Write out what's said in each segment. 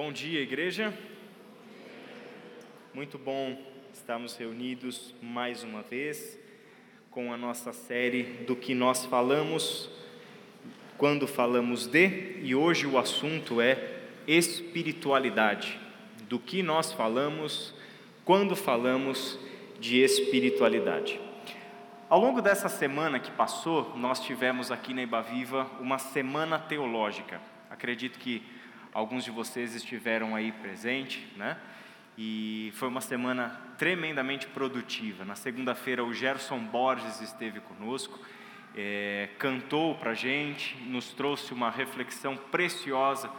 Bom dia, igreja. Muito bom estarmos reunidos mais uma vez com a nossa série do que nós falamos quando falamos de, e hoje o assunto é espiritualidade. Do que nós falamos quando falamos de espiritualidade. Ao longo dessa semana que passou, nós tivemos aqui na Ibaviva uma semana teológica. Acredito que Alguns de vocês estiveram aí presente, né? E foi uma semana tremendamente produtiva. Na segunda-feira, o Gerson Borges esteve conosco, é, cantou para a gente, nos trouxe uma reflexão preciosa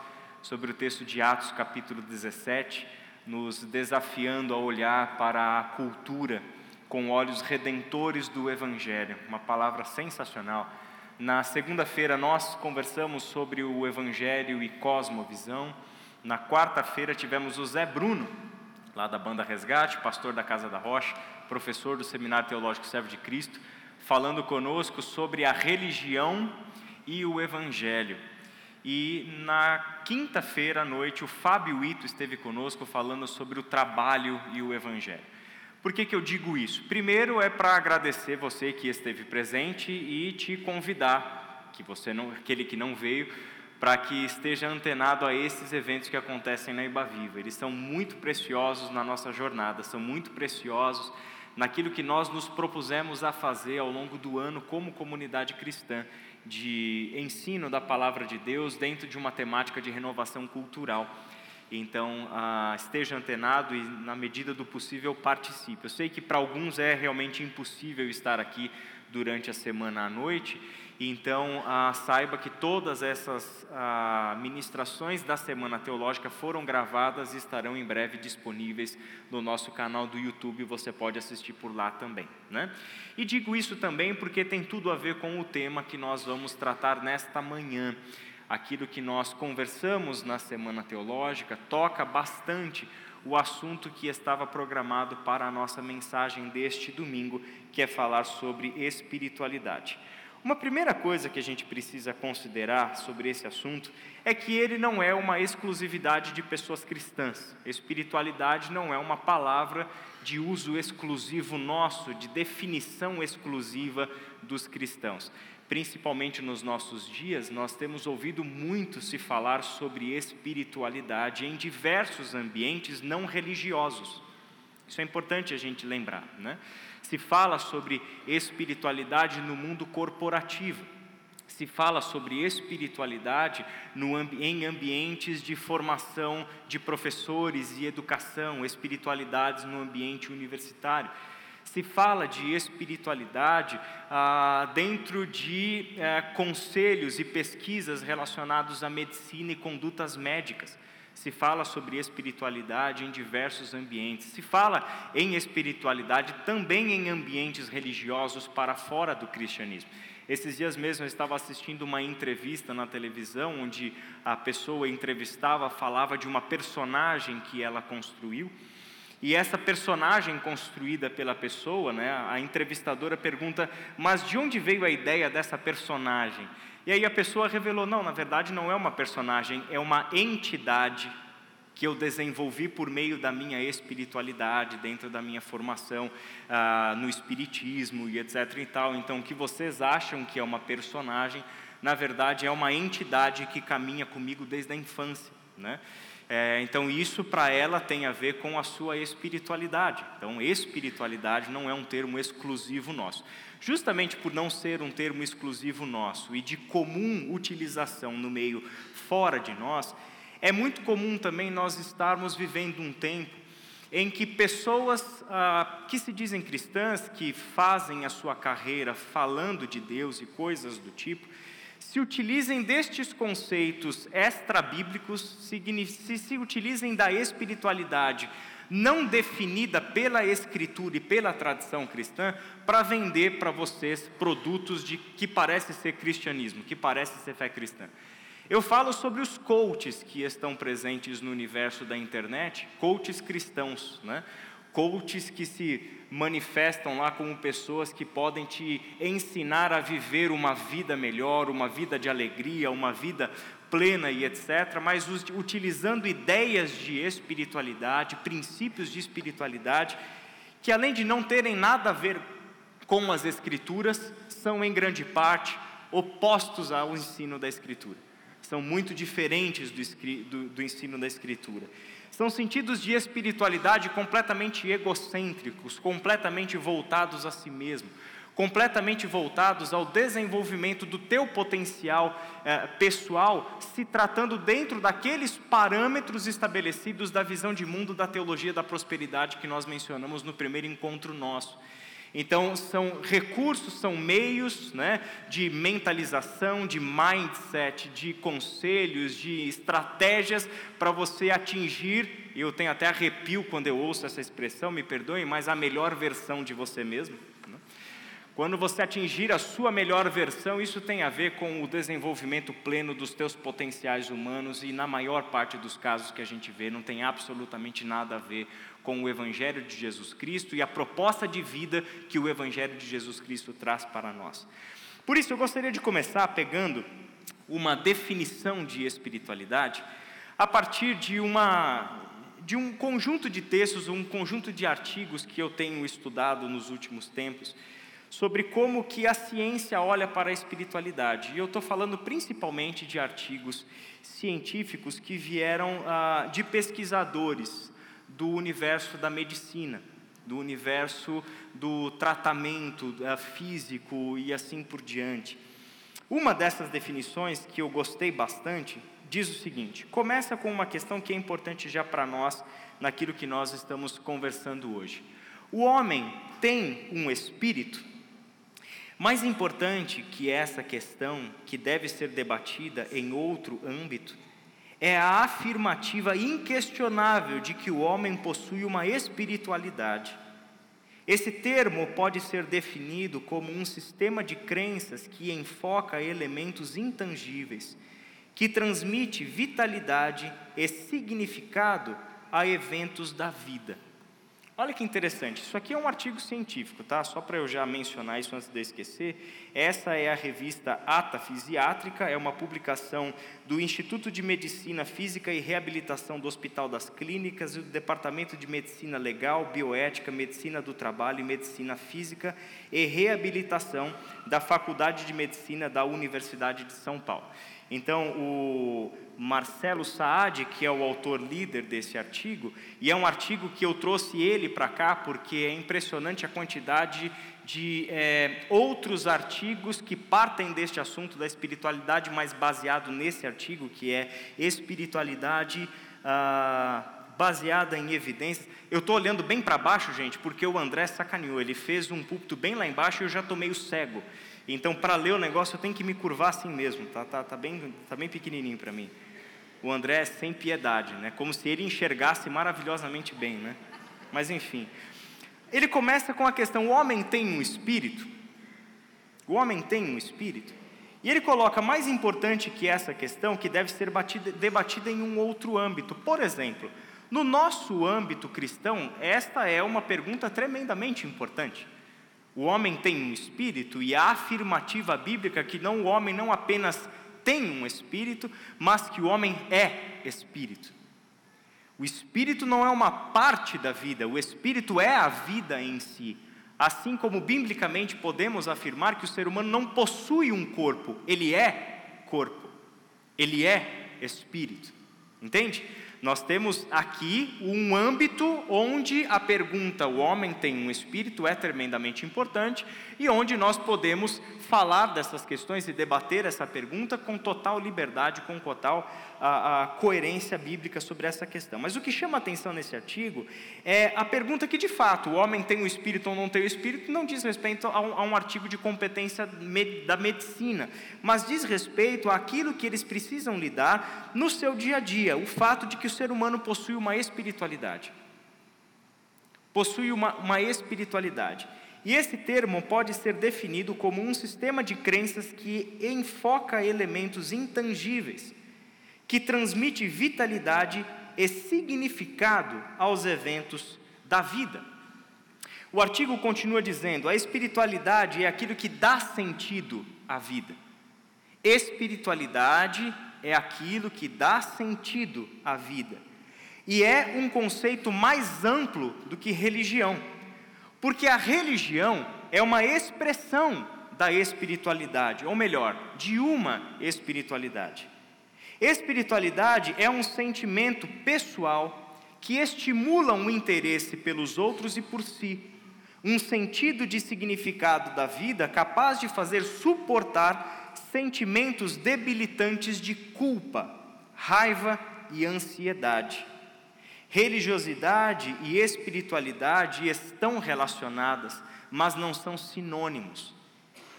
sobre o texto de Atos, capítulo 17, nos desafiando a olhar para a cultura com olhos redentores do Evangelho. Uma palavra sensacional na segunda-feira nós conversamos sobre o Evangelho e Cosmovisão. Na quarta-feira tivemos o Zé Bruno, lá da banda Resgate, pastor da Casa da Rocha, professor do Seminário Teológico Servo de Cristo, falando conosco sobre a religião e o Evangelho. E na quinta-feira à noite, o Fábio Ito esteve conosco falando sobre o trabalho e o Evangelho. Por que, que eu digo isso? Primeiro é para agradecer você que esteve presente e te convidar, que você não, aquele que não veio, para que esteja antenado a esses eventos que acontecem na Ibaviva. Eles são muito preciosos na nossa jornada, são muito preciosos naquilo que nós nos propusemos a fazer ao longo do ano como comunidade cristã, de ensino da palavra de Deus dentro de uma temática de renovação cultural. Então, ah, esteja antenado e, na medida do possível, participe. Eu sei que para alguns é realmente impossível estar aqui durante a semana à noite, então ah, saiba que todas essas ah, ministrações da Semana Teológica foram gravadas e estarão em breve disponíveis no nosso canal do YouTube, você pode assistir por lá também. Né? E digo isso também porque tem tudo a ver com o tema que nós vamos tratar nesta manhã aquilo que nós conversamos na semana teológica toca bastante o assunto que estava programado para a nossa mensagem deste domingo, que é falar sobre espiritualidade. Uma primeira coisa que a gente precisa considerar sobre esse assunto é que ele não é uma exclusividade de pessoas cristãs. Espiritualidade não é uma palavra de uso exclusivo nosso, de definição exclusiva dos cristãos principalmente nos nossos dias, nós temos ouvido muito se falar sobre espiritualidade em diversos ambientes não religiosos. Isso é importante a gente lembrar. Né? Se fala sobre espiritualidade no mundo corporativo, se fala sobre espiritualidade no, em ambientes de formação de professores e educação, espiritualidades no ambiente universitário se fala de espiritualidade ah, dentro de eh, conselhos e pesquisas relacionados à medicina e condutas médicas. Se fala sobre espiritualidade em diversos ambientes. Se fala em espiritualidade também em ambientes religiosos para fora do cristianismo. Esses dias mesmo eu estava assistindo uma entrevista na televisão onde a pessoa entrevistava falava de uma personagem que ela construiu e essa personagem construída pela pessoa, né, a entrevistadora pergunta: Mas de onde veio a ideia dessa personagem? E aí a pessoa revelou: Não, na verdade não é uma personagem, é uma entidade que eu desenvolvi por meio da minha espiritualidade, dentro da minha formação ah, no espiritismo e etc. e tal. Então, o que vocês acham que é uma personagem, na verdade é uma entidade que caminha comigo desde a infância, né? É, então, isso para ela tem a ver com a sua espiritualidade. Então, espiritualidade não é um termo exclusivo nosso. Justamente por não ser um termo exclusivo nosso e de comum utilização no meio fora de nós, é muito comum também nós estarmos vivendo um tempo em que pessoas ah, que se dizem cristãs, que fazem a sua carreira falando de Deus e coisas do tipo, se utilizem destes conceitos extra-bíblicos, se, se utilizem da espiritualidade não definida pela Escritura e pela tradição cristã, para vender para vocês produtos de que parece ser cristianismo, que parece ser fé cristã. Eu falo sobre os coaches que estão presentes no universo da internet, coaches cristãos, né? Coaches que se manifestam lá como pessoas que podem te ensinar a viver uma vida melhor, uma vida de alegria, uma vida plena e etc., mas utilizando ideias de espiritualidade, princípios de espiritualidade, que além de não terem nada a ver com as Escrituras, são em grande parte opostos ao ensino da Escritura. São muito diferentes do, do, do ensino da Escritura. São sentidos de espiritualidade completamente egocêntricos, completamente voltados a si mesmo, completamente voltados ao desenvolvimento do teu potencial eh, pessoal, se tratando dentro daqueles parâmetros estabelecidos da visão de mundo da teologia da prosperidade que nós mencionamos no primeiro encontro nosso. Então, são recursos, são meios né, de mentalização, de mindset, de conselhos, de estratégias para você atingir. Eu tenho até arrepio quando eu ouço essa expressão, me perdoem, mas a melhor versão de você mesmo. Quando você atingir a sua melhor versão, isso tem a ver com o desenvolvimento pleno dos teus potenciais humanos e na maior parte dos casos que a gente vê, não tem absolutamente nada a ver com o evangelho de Jesus Cristo e a proposta de vida que o evangelho de Jesus Cristo traz para nós. Por isso eu gostaria de começar pegando uma definição de espiritualidade a partir de uma de um conjunto de textos, um conjunto de artigos que eu tenho estudado nos últimos tempos sobre como que a ciência olha para a espiritualidade. E eu estou falando principalmente de artigos científicos que vieram ah, de pesquisadores do universo da medicina, do universo do tratamento ah, físico e assim por diante. Uma dessas definições que eu gostei bastante diz o seguinte: começa com uma questão que é importante já para nós naquilo que nós estamos conversando hoje. O homem tem um espírito mais importante que essa questão, que deve ser debatida em outro âmbito, é a afirmativa inquestionável de que o homem possui uma espiritualidade. Esse termo pode ser definido como um sistema de crenças que enfoca elementos intangíveis, que transmite vitalidade e significado a eventos da vida. Olha que interessante, isso aqui é um artigo científico, tá? Só para eu já mencionar isso antes de esquecer. Essa é a revista Ata Fisiátrica, é uma publicação do Instituto de Medicina Física e Reabilitação do Hospital das Clínicas e do Departamento de Medicina Legal, Bioética, Medicina do Trabalho e Medicina Física e Reabilitação da Faculdade de Medicina da Universidade de São Paulo. Então, o Marcelo Saad, que é o autor líder desse artigo, e é um artigo que eu trouxe ele para cá porque é impressionante a quantidade de é, outros artigos que partem deste assunto da espiritualidade, mas baseado nesse artigo, que é espiritualidade ah, baseada em evidências. Eu estou olhando bem para baixo, gente, porque o André sacaneou, ele fez um púlpito bem lá embaixo e eu já estou meio cego. Então, para ler o negócio, eu tenho que me curvar assim mesmo, tá, tá, tá, bem, tá bem pequenininho para mim. O André é sem piedade, né? como se ele enxergasse maravilhosamente bem. Né? Mas, enfim. Ele começa com a questão: o homem tem um espírito? O homem tem um espírito? E ele coloca mais importante que essa questão, que deve ser batida, debatida em um outro âmbito. Por exemplo, no nosso âmbito cristão, esta é uma pergunta tremendamente importante. O homem tem um espírito e a afirmativa bíblica que não o homem não apenas tem um espírito, mas que o homem é espírito. O espírito não é uma parte da vida, o espírito é a vida em si. Assim como biblicamente podemos afirmar que o ser humano não possui um corpo, ele é corpo, ele é espírito. Entende? Nós temos aqui um âmbito onde a pergunta o homem tem um espírito é tremendamente importante e onde nós podemos falar dessas questões e debater essa pergunta com total liberdade, com total a, a coerência bíblica sobre essa questão. Mas o que chama atenção nesse artigo é a pergunta que, de fato, o homem tem o espírito ou não tem o espírito, não diz respeito a um, a um artigo de competência da medicina, mas diz respeito àquilo que eles precisam lidar no seu dia a dia, o fato de que o ser humano possui uma espiritualidade. Possui uma, uma espiritualidade. E esse termo pode ser definido como um sistema de crenças que enfoca elementos intangíveis, que transmite vitalidade e significado aos eventos da vida. O artigo continua dizendo: a espiritualidade é aquilo que dá sentido à vida. Espiritualidade é aquilo que dá sentido à vida. E é um conceito mais amplo do que religião, porque a religião é uma expressão da espiritualidade, ou melhor, de uma espiritualidade. Espiritualidade é um sentimento pessoal que estimula um interesse pelos outros e por si, um sentido de significado da vida capaz de fazer suportar sentimentos debilitantes de culpa, raiva e ansiedade. Religiosidade e espiritualidade estão relacionadas, mas não são sinônimos.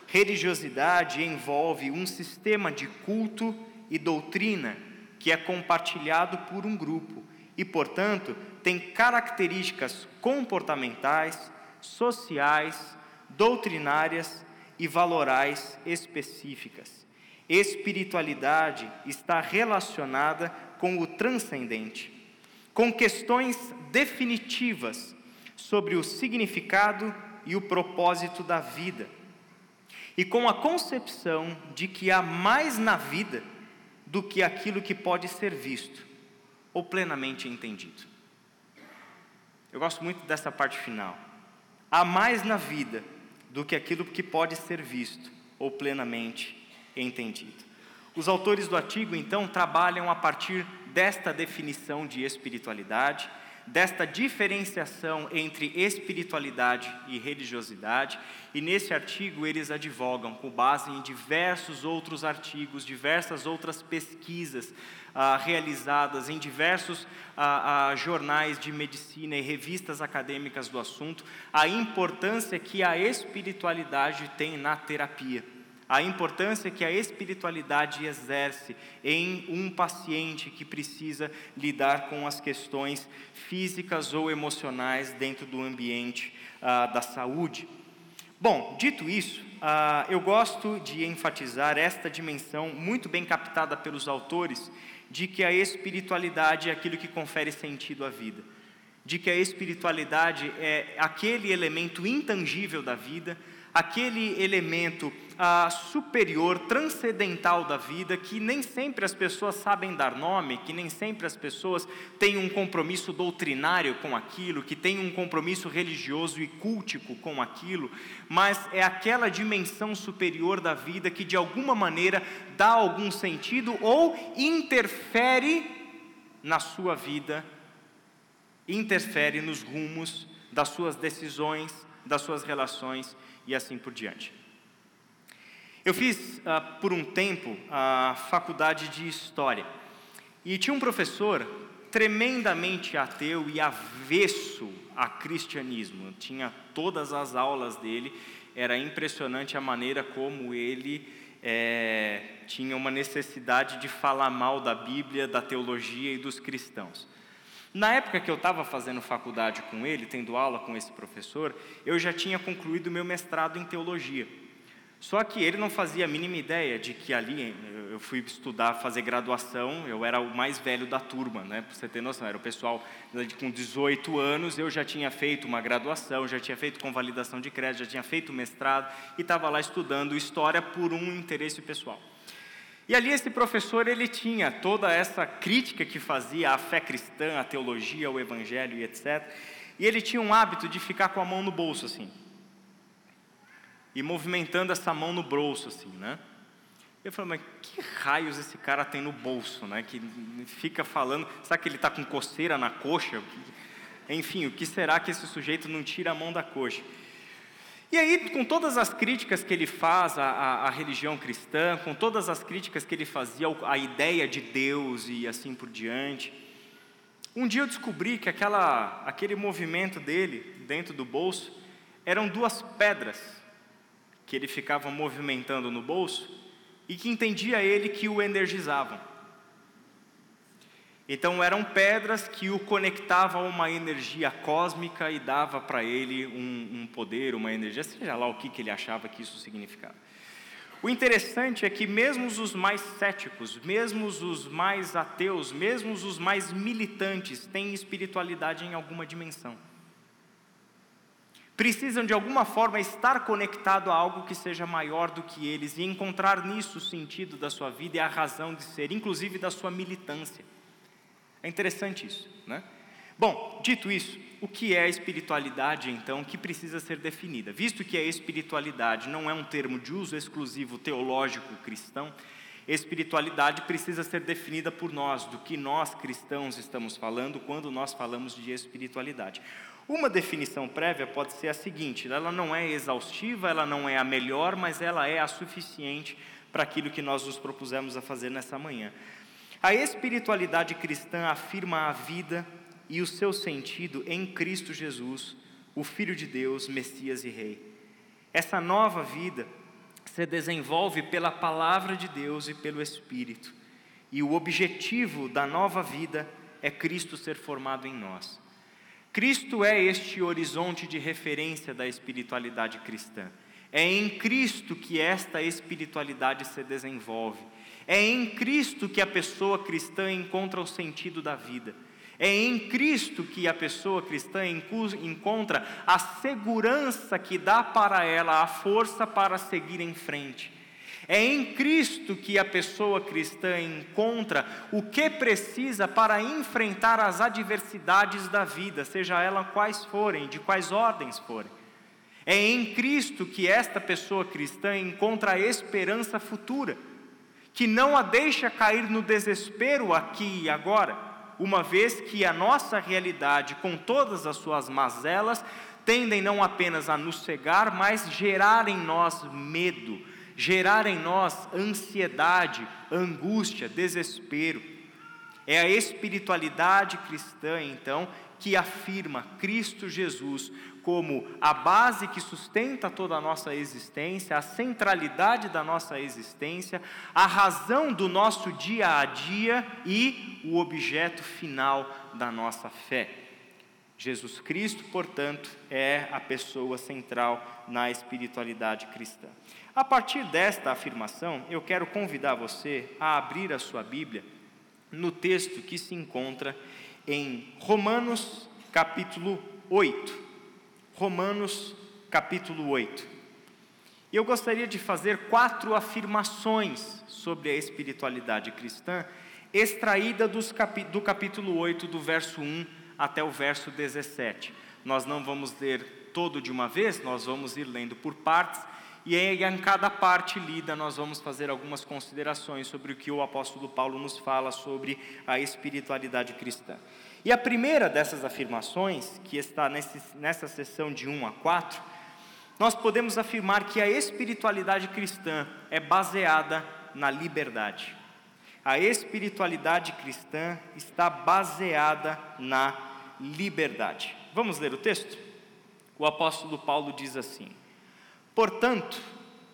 Religiosidade envolve um sistema de culto e doutrina que é compartilhado por um grupo e, portanto, tem características comportamentais, sociais, doutrinárias e valorais específicas. Espiritualidade está relacionada com o transcendente, com questões definitivas sobre o significado e o propósito da vida, e com a concepção de que há mais na vida do que aquilo que pode ser visto ou plenamente entendido. Eu gosto muito dessa parte final. Há mais na vida do que aquilo que pode ser visto ou plenamente entendido. Os autores do artigo, então, trabalham a partir desta definição de espiritualidade desta diferenciação entre espiritualidade e religiosidade, e nesse artigo eles advogam, com base em diversos outros artigos, diversas outras pesquisas ah, realizadas em diversos ah, ah, jornais de medicina e revistas acadêmicas do assunto, a importância que a espiritualidade tem na terapia a importância que a espiritualidade exerce em um paciente que precisa lidar com as questões físicas ou emocionais dentro do ambiente ah, da saúde. Bom, dito isso, ah, eu gosto de enfatizar esta dimensão muito bem captada pelos autores de que a espiritualidade é aquilo que confere sentido à vida, de que a espiritualidade é aquele elemento intangível da vida aquele elemento ah, superior, transcendental da vida, que nem sempre as pessoas sabem dar nome, que nem sempre as pessoas têm um compromisso doutrinário com aquilo, que têm um compromisso religioso e cultico com aquilo, mas é aquela dimensão superior da vida que de alguma maneira dá algum sentido ou interfere na sua vida, interfere nos rumos das suas decisões, das suas relações e assim por diante. Eu fiz ah, por um tempo a faculdade de História e tinha um professor tremendamente ateu e avesso a cristianismo. Tinha todas as aulas dele, era impressionante a maneira como ele é, tinha uma necessidade de falar mal da Bíblia, da teologia e dos cristãos. Na época que eu estava fazendo faculdade com ele, tendo aula com esse professor, eu já tinha concluído meu mestrado em teologia. Só que ele não fazia a mínima ideia de que ali eu fui estudar, fazer graduação, eu era o mais velho da turma, né? Para você ter noção, era o pessoal com 18 anos, eu já tinha feito uma graduação, já tinha feito convalidação de crédito, já tinha feito mestrado e estava lá estudando história por um interesse pessoal. E ali esse professor ele tinha toda essa crítica que fazia à fé cristã, à teologia, ao evangelho e etc. E ele tinha um hábito de ficar com a mão no bolso assim. E movimentando essa mão no bolso assim, né? Eu falei, mas que raios esse cara tem no bolso, né? Que fica falando, sabe que ele está com coceira na coxa? Enfim, o que será que esse sujeito não tira a mão da coxa? E aí, com todas as críticas que ele faz à, à, à, religião cristã, com todas as críticas que ele fazia à ideia de Deus e assim por diante, um dia eu descobri que aquela, aquele movimento dele dentro do bolso eram duas pedras que ele ficava movimentando no bolso e que entendia ele que o energizavam. Então eram pedras que o conectavam a uma energia cósmica e dava para ele um, um, poder, uma energia, seja lá o que, que ele achava que isso significava. O interessante é que mesmo os mais céticos, mesmo os mais ateus, mesmo os mais militantes têm espiritualidade em alguma dimensão. Precisam de alguma forma estar conectado a algo que seja maior do que eles e encontrar nisso o sentido da sua vida e a razão de ser, inclusive da sua militância. É interessante isso, né? Bom, dito isso, o que é a espiritualidade então que precisa ser definida? Visto que a espiritualidade não é um termo de uso exclusivo teológico cristão, espiritualidade precisa ser definida por nós, do que nós cristãos estamos falando quando nós falamos de espiritualidade. Uma definição prévia pode ser a seguinte: ela não é exaustiva, ela não é a melhor, mas ela é a suficiente para aquilo que nós nos propusemos a fazer nessa manhã. A espiritualidade cristã afirma a vida e o seu sentido em Cristo Jesus, o Filho de Deus, Messias e Rei. Essa nova vida se desenvolve pela palavra de Deus e pelo Espírito, e o objetivo da nova vida é Cristo ser formado em nós. Cristo é este horizonte de referência da espiritualidade cristã. É em Cristo que esta espiritualidade se desenvolve. É em Cristo que a pessoa cristã encontra o sentido da vida. É em Cristo que a pessoa cristã encontra a segurança que dá para ela a força para seguir em frente. É em Cristo que a pessoa cristã encontra o que precisa para enfrentar as adversidades da vida, seja elas quais forem, de quais ordens forem. É em Cristo que esta pessoa cristã encontra a esperança futura, que não a deixa cair no desespero aqui e agora uma vez que a nossa realidade, com todas as suas mazelas, tendem não apenas a nos cegar, mas gerar em nós medo, gerar em nós ansiedade, angústia, desespero. É a espiritualidade cristã, então, que afirma Cristo Jesus como a base que sustenta toda a nossa existência, a centralidade da nossa existência, a razão do nosso dia a dia e o objeto final da nossa fé. Jesus Cristo, portanto, é a pessoa central na espiritualidade cristã. A partir desta afirmação, eu quero convidar você a abrir a sua Bíblia no texto que se encontra em Romanos capítulo 8. Romanos capítulo 8. E eu gostaria de fazer quatro afirmações sobre a espiritualidade cristã, extraída do capítulo 8, do verso 1 até o verso 17. Nós não vamos ler todo de uma vez, nós vamos ir lendo por partes, e em cada parte lida nós vamos fazer algumas considerações sobre o que o apóstolo Paulo nos fala sobre a espiritualidade cristã. E a primeira dessas afirmações, que está nesse, nessa sessão de 1 a 4, nós podemos afirmar que a espiritualidade cristã é baseada na liberdade. A espiritualidade cristã está baseada na liberdade. Vamos ler o texto? O apóstolo Paulo diz assim: Portanto,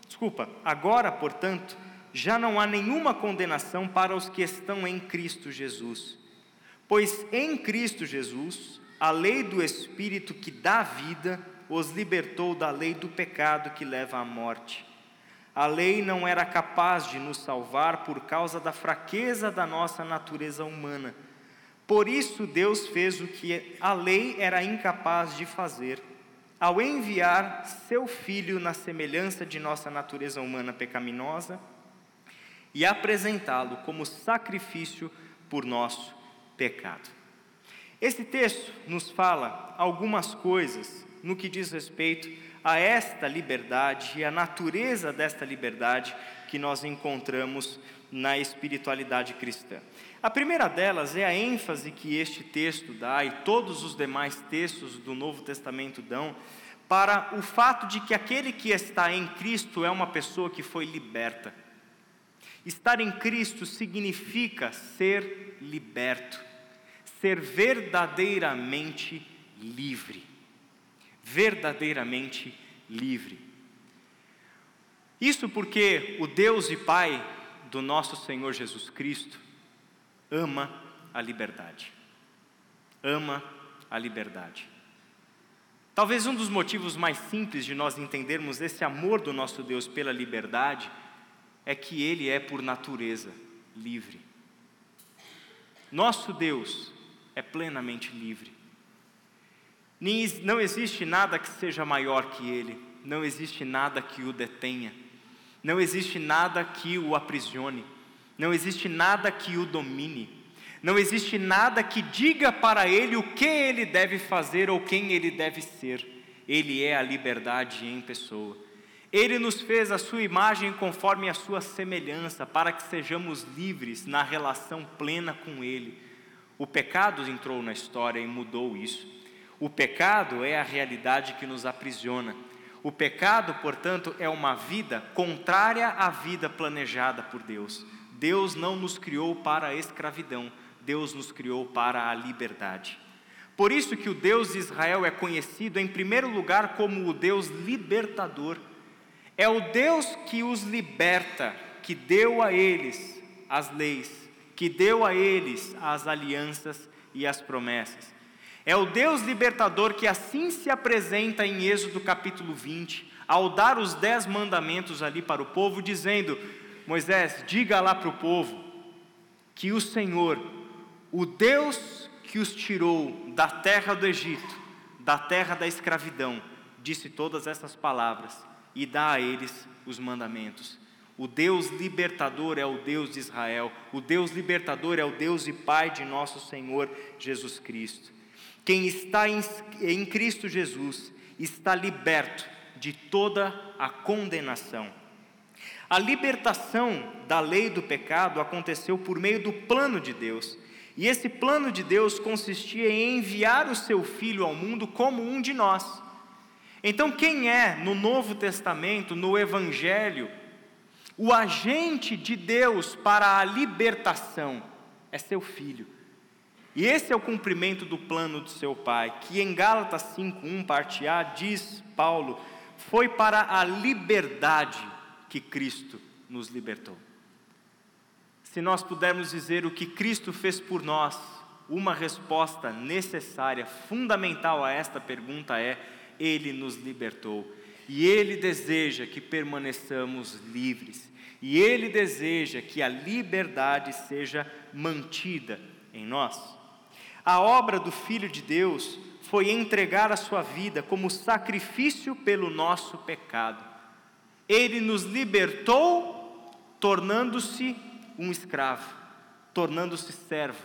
desculpa, agora, portanto, já não há nenhuma condenação para os que estão em Cristo Jesus Pois em Cristo Jesus, a lei do Espírito que dá vida os libertou da lei do pecado que leva à morte. A lei não era capaz de nos salvar por causa da fraqueza da nossa natureza humana. Por isso, Deus fez o que a lei era incapaz de fazer, ao enviar seu Filho na semelhança de nossa natureza humana pecaminosa e apresentá-lo como sacrifício por nosso pecado. Esse texto nos fala algumas coisas no que diz respeito a esta liberdade e a natureza desta liberdade que nós encontramos na espiritualidade cristã. A primeira delas é a ênfase que este texto dá e todos os demais textos do Novo Testamento dão para o fato de que aquele que está em Cristo é uma pessoa que foi liberta. Estar em Cristo significa ser liberto ser verdadeiramente livre. Verdadeiramente livre. Isso porque o Deus e Pai do nosso Senhor Jesus Cristo ama a liberdade. Ama a liberdade. Talvez um dos motivos mais simples de nós entendermos esse amor do nosso Deus pela liberdade é que Ele é, por natureza, livre. Nosso Deus é plenamente livre. Não existe nada que seja maior que ele, não existe nada que o detenha, não existe nada que o aprisione, não existe nada que o domine, não existe nada que diga para ele o que ele deve fazer ou quem ele deve ser. Ele é a liberdade em pessoa. Ele nos fez a sua imagem conforme a sua semelhança, para que sejamos livres na relação plena com Ele. O pecado entrou na história e mudou isso. O pecado é a realidade que nos aprisiona. O pecado, portanto, é uma vida contrária à vida planejada por Deus. Deus não nos criou para a escravidão, Deus nos criou para a liberdade. Por isso que o Deus de Israel é conhecido em primeiro lugar como o Deus libertador. É o Deus que os liberta, que deu a eles as leis, que deu a eles as alianças e as promessas. É o Deus libertador que assim se apresenta em Êxodo capítulo 20, ao dar os dez mandamentos ali para o povo, dizendo: Moisés, diga lá para o povo que o Senhor, o Deus que os tirou da terra do Egito, da terra da escravidão, disse todas essas palavras e dá a eles os mandamentos. O Deus libertador é o Deus de Israel, o Deus libertador é o Deus e Pai de nosso Senhor Jesus Cristo. Quem está em, Cristo Jesus está liberto de toda a condenação. A libertação da lei do pecado aconteceu por meio do plano de Deus. E esse plano de Deus consistia em enviar o seu filho ao mundo como um de nós. Então, quem é no Novo Testamento, no Evangelho, o agente de Deus para a libertação? É seu filho. E esse é o cumprimento do plano do seu Pai, que em Gálatas 5:1 parte A diz Paulo, foi para a liberdade que Cristo nos libertou. Se nós pudermos dizer o que Cristo fez por nós, uma resposta necessária, fundamental a esta pergunta é: Ele nos libertou. E Ele deseja que permaneçamos livres. E Ele deseja que a liberdade seja mantida em nós. A obra do Filho de Deus foi entregar a sua vida como sacrifício pelo nosso pecado. Ele nos libertou, tornando-se um escravo, tornando-se servo,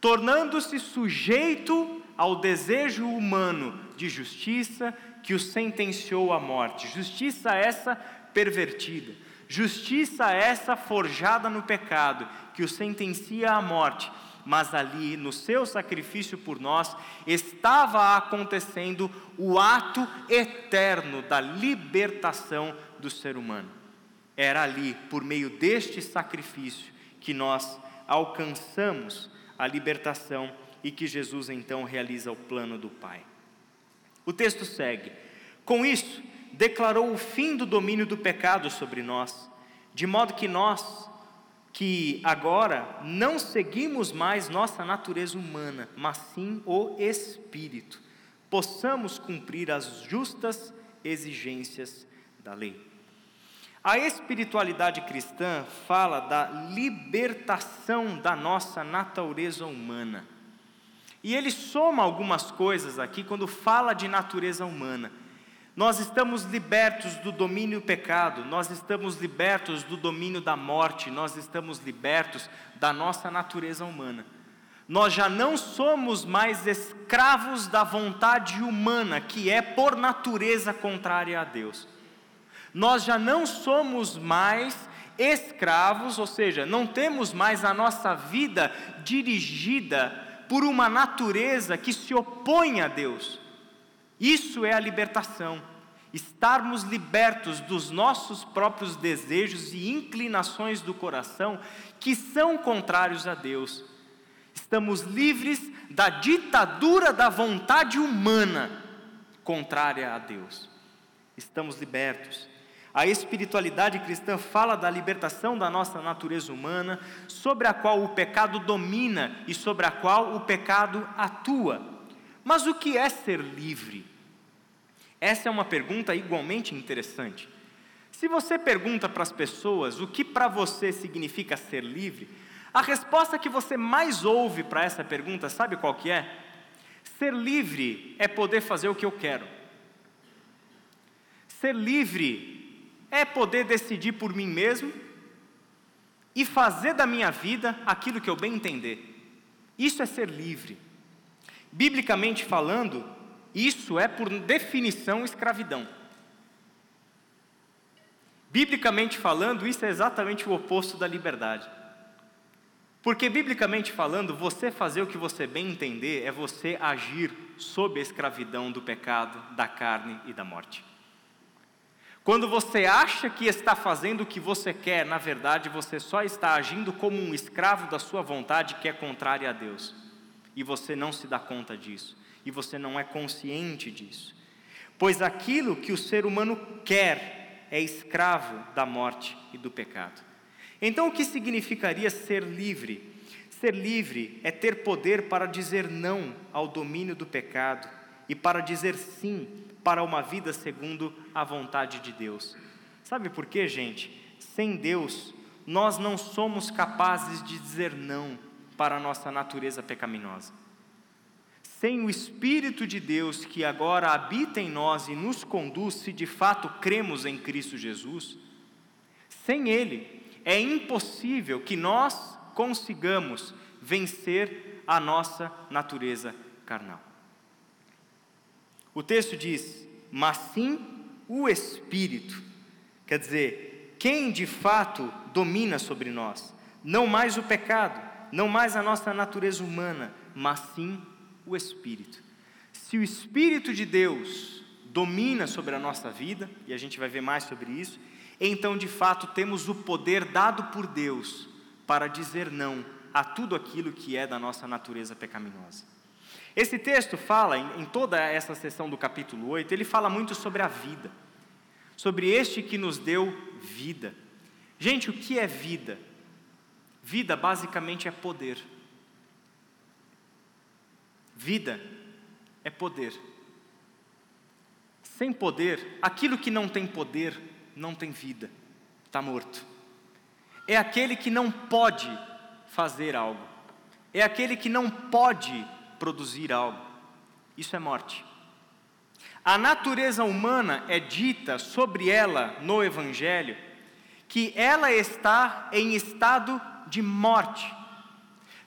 tornando-se sujeito ao desejo humano de justiça que o sentenciou à morte. Justiça essa pervertida, justiça essa forjada no pecado, que o sentencia à morte. Mas ali, no seu sacrifício por nós, estava acontecendo o ato eterno da libertação do ser humano. Era ali, por meio deste sacrifício, que nós alcançamos a libertação e que Jesus então realiza o plano do Pai. O texto segue: Com isso, declarou o fim do domínio do pecado sobre nós, de modo que nós, que agora não seguimos mais nossa natureza humana, mas sim o Espírito, possamos cumprir as justas exigências da lei. A espiritualidade cristã fala da libertação da nossa natureza humana. E ele soma algumas coisas aqui quando fala de natureza humana. Nós estamos libertos do domínio do pecado, nós estamos libertos do domínio da morte, nós estamos libertos da nossa natureza humana. Nós já não somos mais escravos da vontade humana, que é por natureza contrária a Deus nós já não somos mais escravos, ou seja, não temos mais a nossa vida dirigida por uma natureza que se opõe a Deus. Isso é a libertação. Estarmos libertos dos nossos próprios desejos e inclinações do coração que são contrários a Deus. Estamos livres da ditadura da vontade humana contrária a Deus. Estamos libertos. A espiritualidade cristã fala da libertação da nossa natureza humana, sobre a qual o pecado domina e sobre a qual o pecado atua. Mas o que é ser livre? Essa é uma pergunta igualmente interessante. Se você pergunta para as pessoas o que para você significa ser livre, a resposta que você mais ouve para essa pergunta, sabe qual que é? Ser livre é poder fazer o que eu quero. Ser livre é poder decidir por mim mesmo e fazer da minha vida aquilo que eu bem entender. Isso é ser livre. Biblicamente falando, isso é por definição escravidão. Biblicamente falando, isso é exatamente o oposto da liberdade. Porque, biblicamente falando, você fazer o que você bem entender é você agir sob a escravidão do pecado, da carne e da morte. Quando você acha que está fazendo o que você quer, na verdade você só está agindo como um escravo da sua vontade que é contrária a Deus. E você não se dá conta disso. E você não é consciente disso. Pois aquilo que o ser humano quer é escravo da morte e do pecado. Então, o que significaria ser livre? Ser livre é ter poder para dizer não ao domínio do pecado e para dizer sim para uma vida segundo a vontade de Deus. Sabe por quê, gente? Sem Deus, nós não somos capazes de dizer não para a nossa natureza pecaminosa. Sem o Espírito de Deus que agora habita em nós e nos conduz, se de fato cremos em Cristo Jesus, sem Ele, é impossível que nós consigamos vencer a nossa natureza carnal. O texto diz: mas sim o Espírito. Quer dizer, quem de fato domina sobre nós? Não mais o pecado, não mais a nossa natureza humana, mas sim o Espírito. Se o Espírito de Deus domina sobre a nossa vida, e a gente vai ver mais sobre isso, então de fato temos o poder dado por Deus para dizer não a tudo aquilo que é da nossa natureza pecaminosa. Esse texto fala, em, toda essa sessão do capítulo 8, ele fala muito sobre a vida, sobre este que nos deu vida. Gente, o que é vida? Vida basicamente é poder. Vida é poder. Sem poder, aquilo que não tem poder não tem vida, está morto. É aquele que não pode fazer algo, é aquele que não pode produzir algo. Isso é morte. A natureza humana é dita sobre ela no Evangelho que ela está em estado de morte.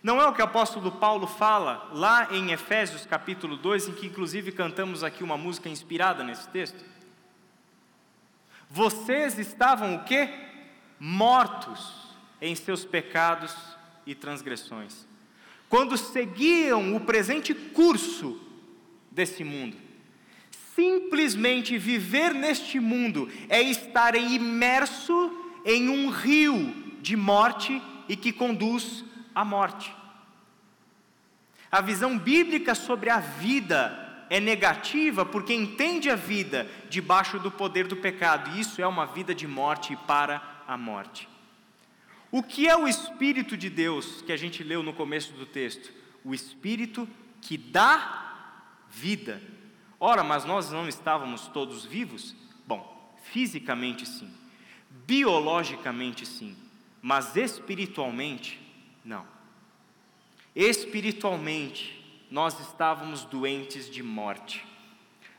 Não é o que o apóstolo Paulo fala lá em Efésios capítulo 2, em que inclusive cantamos aqui uma música inspirada nesse texto? Vocês estavam o quê? Mortos em seus pecados e transgressões quando seguiam o presente curso desse mundo. Simplesmente viver neste mundo é estar imerso em um rio de morte e que conduz à morte. A visão bíblica sobre a vida é negativa porque entende a vida debaixo do poder do pecado, e isso é uma vida de morte e para a morte. O que é o Espírito de Deus que a gente leu no começo do texto? O Espírito que dá vida. Ora, mas nós não estávamos todos vivos? Bom, fisicamente sim, biologicamente sim, mas espiritualmente não. Espiritualmente, nós estávamos doentes de morte.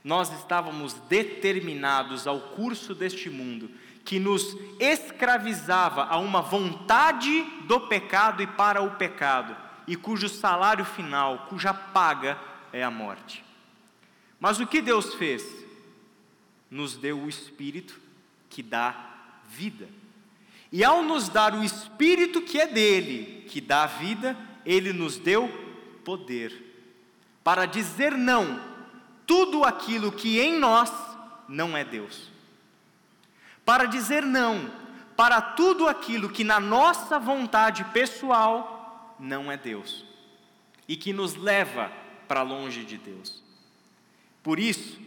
Nós estávamos determinados ao curso deste mundo que nos escravizava a uma vontade do pecado e para o pecado, e cujo salário final, cuja paga é a morte. Mas o que Deus fez? Nos deu o Espírito que dá vida. E ao nos dar o Espírito que é dele, que dá vida, ele nos deu poder para dizer não tudo aquilo que em nós não é Deus para dizer não para tudo aquilo que na nossa vontade pessoal não é Deus e que nos leva para longe de Deus. Por isso,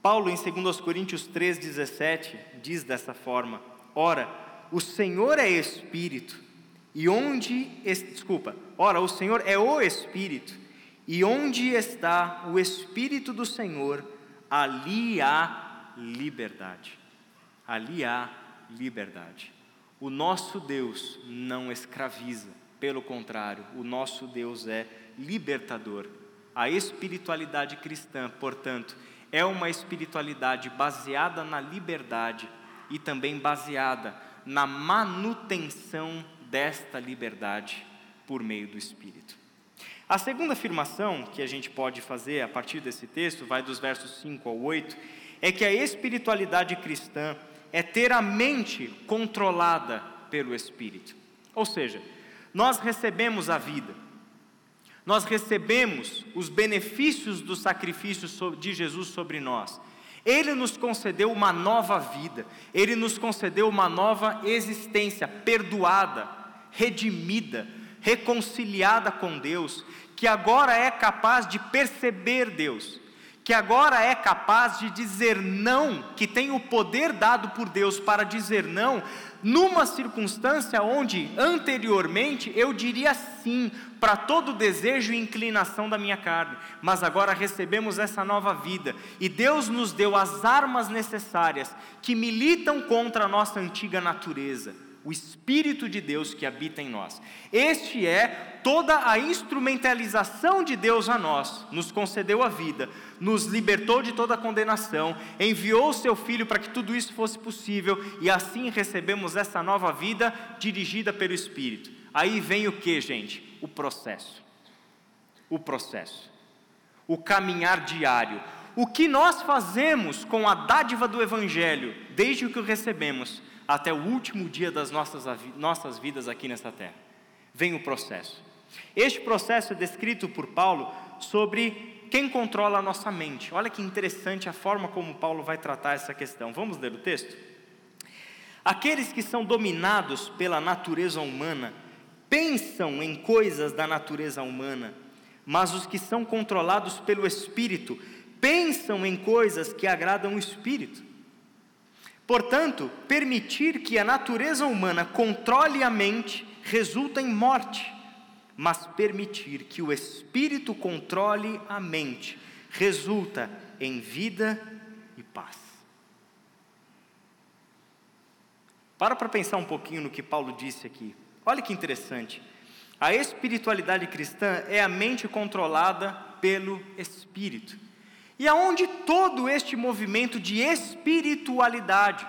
Paulo em 2 Coríntios 3,17 diz dessa forma: Ora, o Senhor é Espírito, e onde, desculpa, ora, o Senhor é o Espírito, e onde está o Espírito do Senhor, ali há liberdade ali há liberdade. O nosso Deus não escraviza, pelo contrário, o nosso Deus é libertador. A espiritualidade cristã, portanto, é uma espiritualidade baseada na liberdade e também baseada na manutenção desta liberdade por meio do Espírito. A segunda afirmação que a gente pode fazer a partir desse texto, vai dos versos 5 ao 8, é que a espiritualidade cristã é ter a mente controlada pelo Espírito. Ou seja, nós recebemos a vida, nós recebemos os benefícios do sacrifício de Jesus sobre nós. Ele nos concedeu uma nova vida, ele nos concedeu uma nova existência, perdoada, redimida, reconciliada com Deus, que agora é capaz de perceber Deus, que agora é capaz de dizer não, que tem o poder dado por Deus para dizer não, numa circunstância onde anteriormente eu diria sim para todo desejo e inclinação da minha carne, mas agora recebemos essa nova vida e Deus nos deu as armas necessárias que militam contra a nossa antiga natureza o Espírito de Deus que habita em nós. Este é toda a instrumentalização de Deus a nós, nos concedeu a vida, nos libertou de toda condenação, enviou o seu Filho para que tudo isso fosse possível e assim recebemos essa nova vida dirigida pelo Espírito. Aí vem o que, gente? O processo. O processo. O caminhar diário. O que nós fazemos com a dádiva do Evangelho, desde que o recebemos, até o último dia das nossas, nossas vidas aqui nessa terra. Vem o processo. Este processo é descrito por Paulo sobre quem controla a nossa mente. Olha que interessante a forma como Paulo vai tratar essa questão. Vamos ler o texto? Aqueles que são dominados pela natureza humana pensam em coisas da natureza humana, mas os que são controlados pelo Espírito pensam em coisas que agradam o Espírito. Portanto, permitir que a natureza humana controle a mente resulta em morte, mas permitir que o espírito controle a mente resulta em vida e paz. Para para pensar um pouquinho no que Paulo disse aqui. Olha que interessante. A espiritualidade cristã é a mente controlada pelo espírito. E aonde todo este movimento de espiritualidade,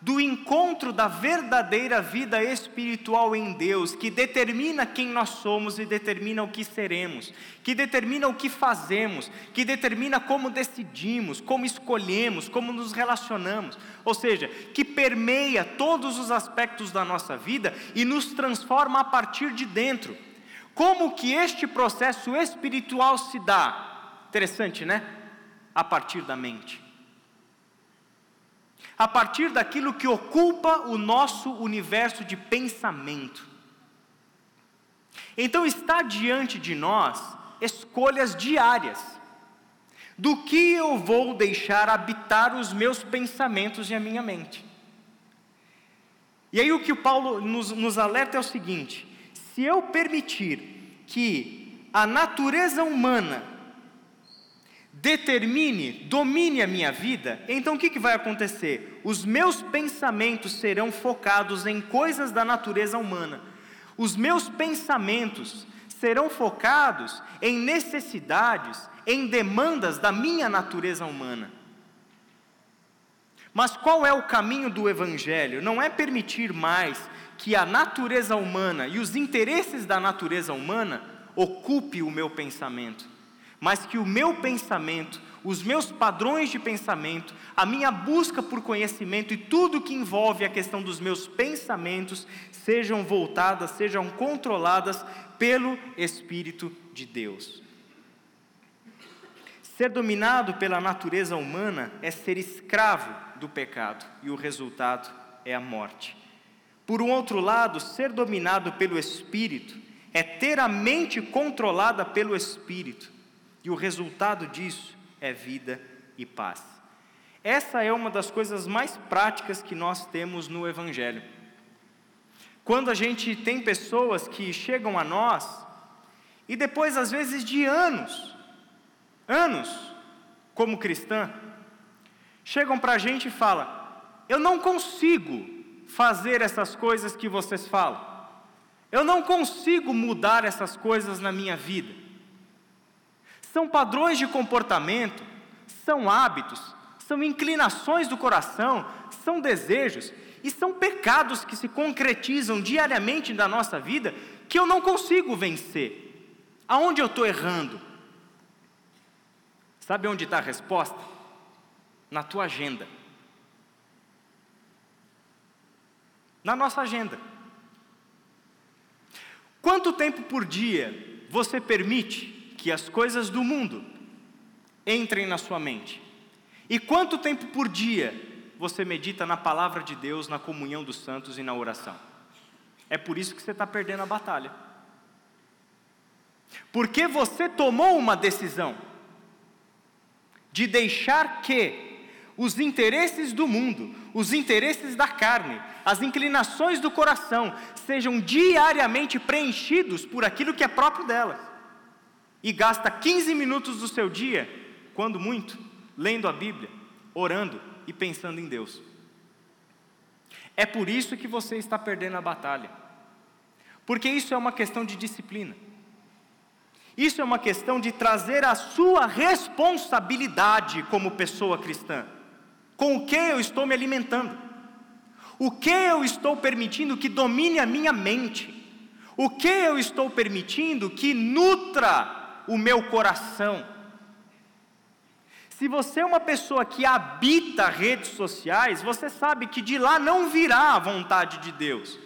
do encontro da verdadeira vida espiritual em Deus, que determina quem nós somos e determina o que seremos, que determina o que fazemos, que determina como decidimos, como escolhemos, como nos relacionamos, ou seja, que permeia todos os aspectos da nossa vida e nos transforma a partir de dentro. Como que este processo espiritual se dá? Interessante, né? A partir da mente. A partir daquilo que ocupa o nosso universo de pensamento. Então está diante de nós escolhas diárias do que eu vou deixar habitar os meus pensamentos e a minha mente. E aí o que o Paulo nos, nos alerta é o seguinte: se eu permitir que a natureza humana determine, domine a minha vida, então o que, que vai acontecer? Os meus pensamentos serão focados em coisas da natureza humana. Os meus pensamentos serão focados em necessidades, em demandas da minha natureza humana. Mas qual é o caminho do Evangelho? Não é permitir mais que a natureza humana e os interesses da natureza humana ocupe o meu pensamento mas que o meu pensamento, os meus padrões de pensamento, a minha busca por conhecimento e tudo que envolve a questão dos meus pensamentos sejam voltadas, sejam controladas pelo Espírito de Deus. Ser dominado pela natureza humana é ser escravo do pecado e o resultado é a morte. Por um outro lado, ser dominado pelo Espírito é ter a mente controlada pelo Espírito e o resultado disso é vida e paz. Essa é uma das coisas mais práticas que nós temos no Evangelho. Quando a gente tem pessoas que chegam a nós, e depois, às vezes, de anos, anos, como cristã, chegam para a gente e falam: Eu não consigo fazer essas coisas que vocês falam, eu não consigo mudar essas coisas na minha vida. São padrões de comportamento, são hábitos, são inclinações do coração, são desejos e são pecados que se concretizam diariamente na nossa vida que eu não consigo vencer. Aonde eu estou errando? Sabe onde está a resposta? Na tua agenda. Na nossa agenda. Quanto tempo por dia você permite que as coisas do mundo entrem na sua mente? E quanto tempo por dia você medita na palavra de Deus, na comunhão dos santos e na oração? É por isso que você está perdendo a batalha. Porque você tomou uma decisão de deixar que os interesses do mundo, os interesses da carne, as inclinações do coração sejam diariamente preenchidos por aquilo que é próprio delas. E gasta 15 minutos do seu dia, quando muito, lendo a Bíblia, orando e pensando em Deus. É por isso que você está perdendo a batalha. Porque isso é uma questão de disciplina. Isso é uma questão de trazer a sua responsabilidade como pessoa cristã. Com o que eu estou me alimentando? O que eu estou permitindo que domine a minha mente? O que eu estou permitindo que nutra o meu coração? Se você é uma pessoa que habita redes sociais, você sabe que de lá não virá a vontade de Deus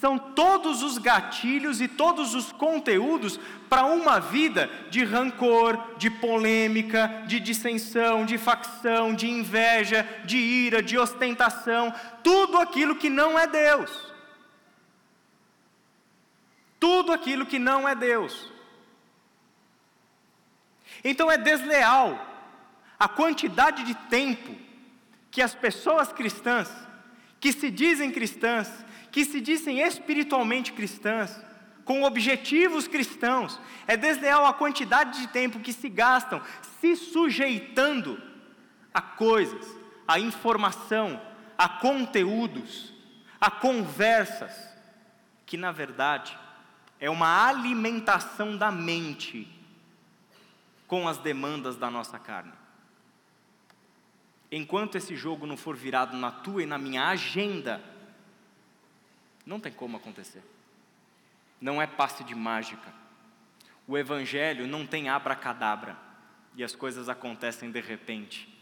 são todos os gatilhos e todos os conteúdos para uma vida de rancor, de polêmica, de dissensão, de facção, de inveja, de ira, de ostentação, tudo aquilo que não é Deus. Tudo aquilo que não é Deus. Então é desleal a quantidade de tempo que as pessoas cristãs, que se dizem cristãs, que se dizem espiritualmente cristãs, com objetivos cristãos, é desleal a quantidade de tempo que se gastam se sujeitando a coisas, a informação, a conteúdos, a conversas, que na verdade é uma alimentação da mente com as demandas da nossa carne. Enquanto esse jogo não for virado na tua e na minha agenda, não tem como acontecer. Não é passe de mágica. O Evangelho não tem abracadabra e as coisas acontecem de repente.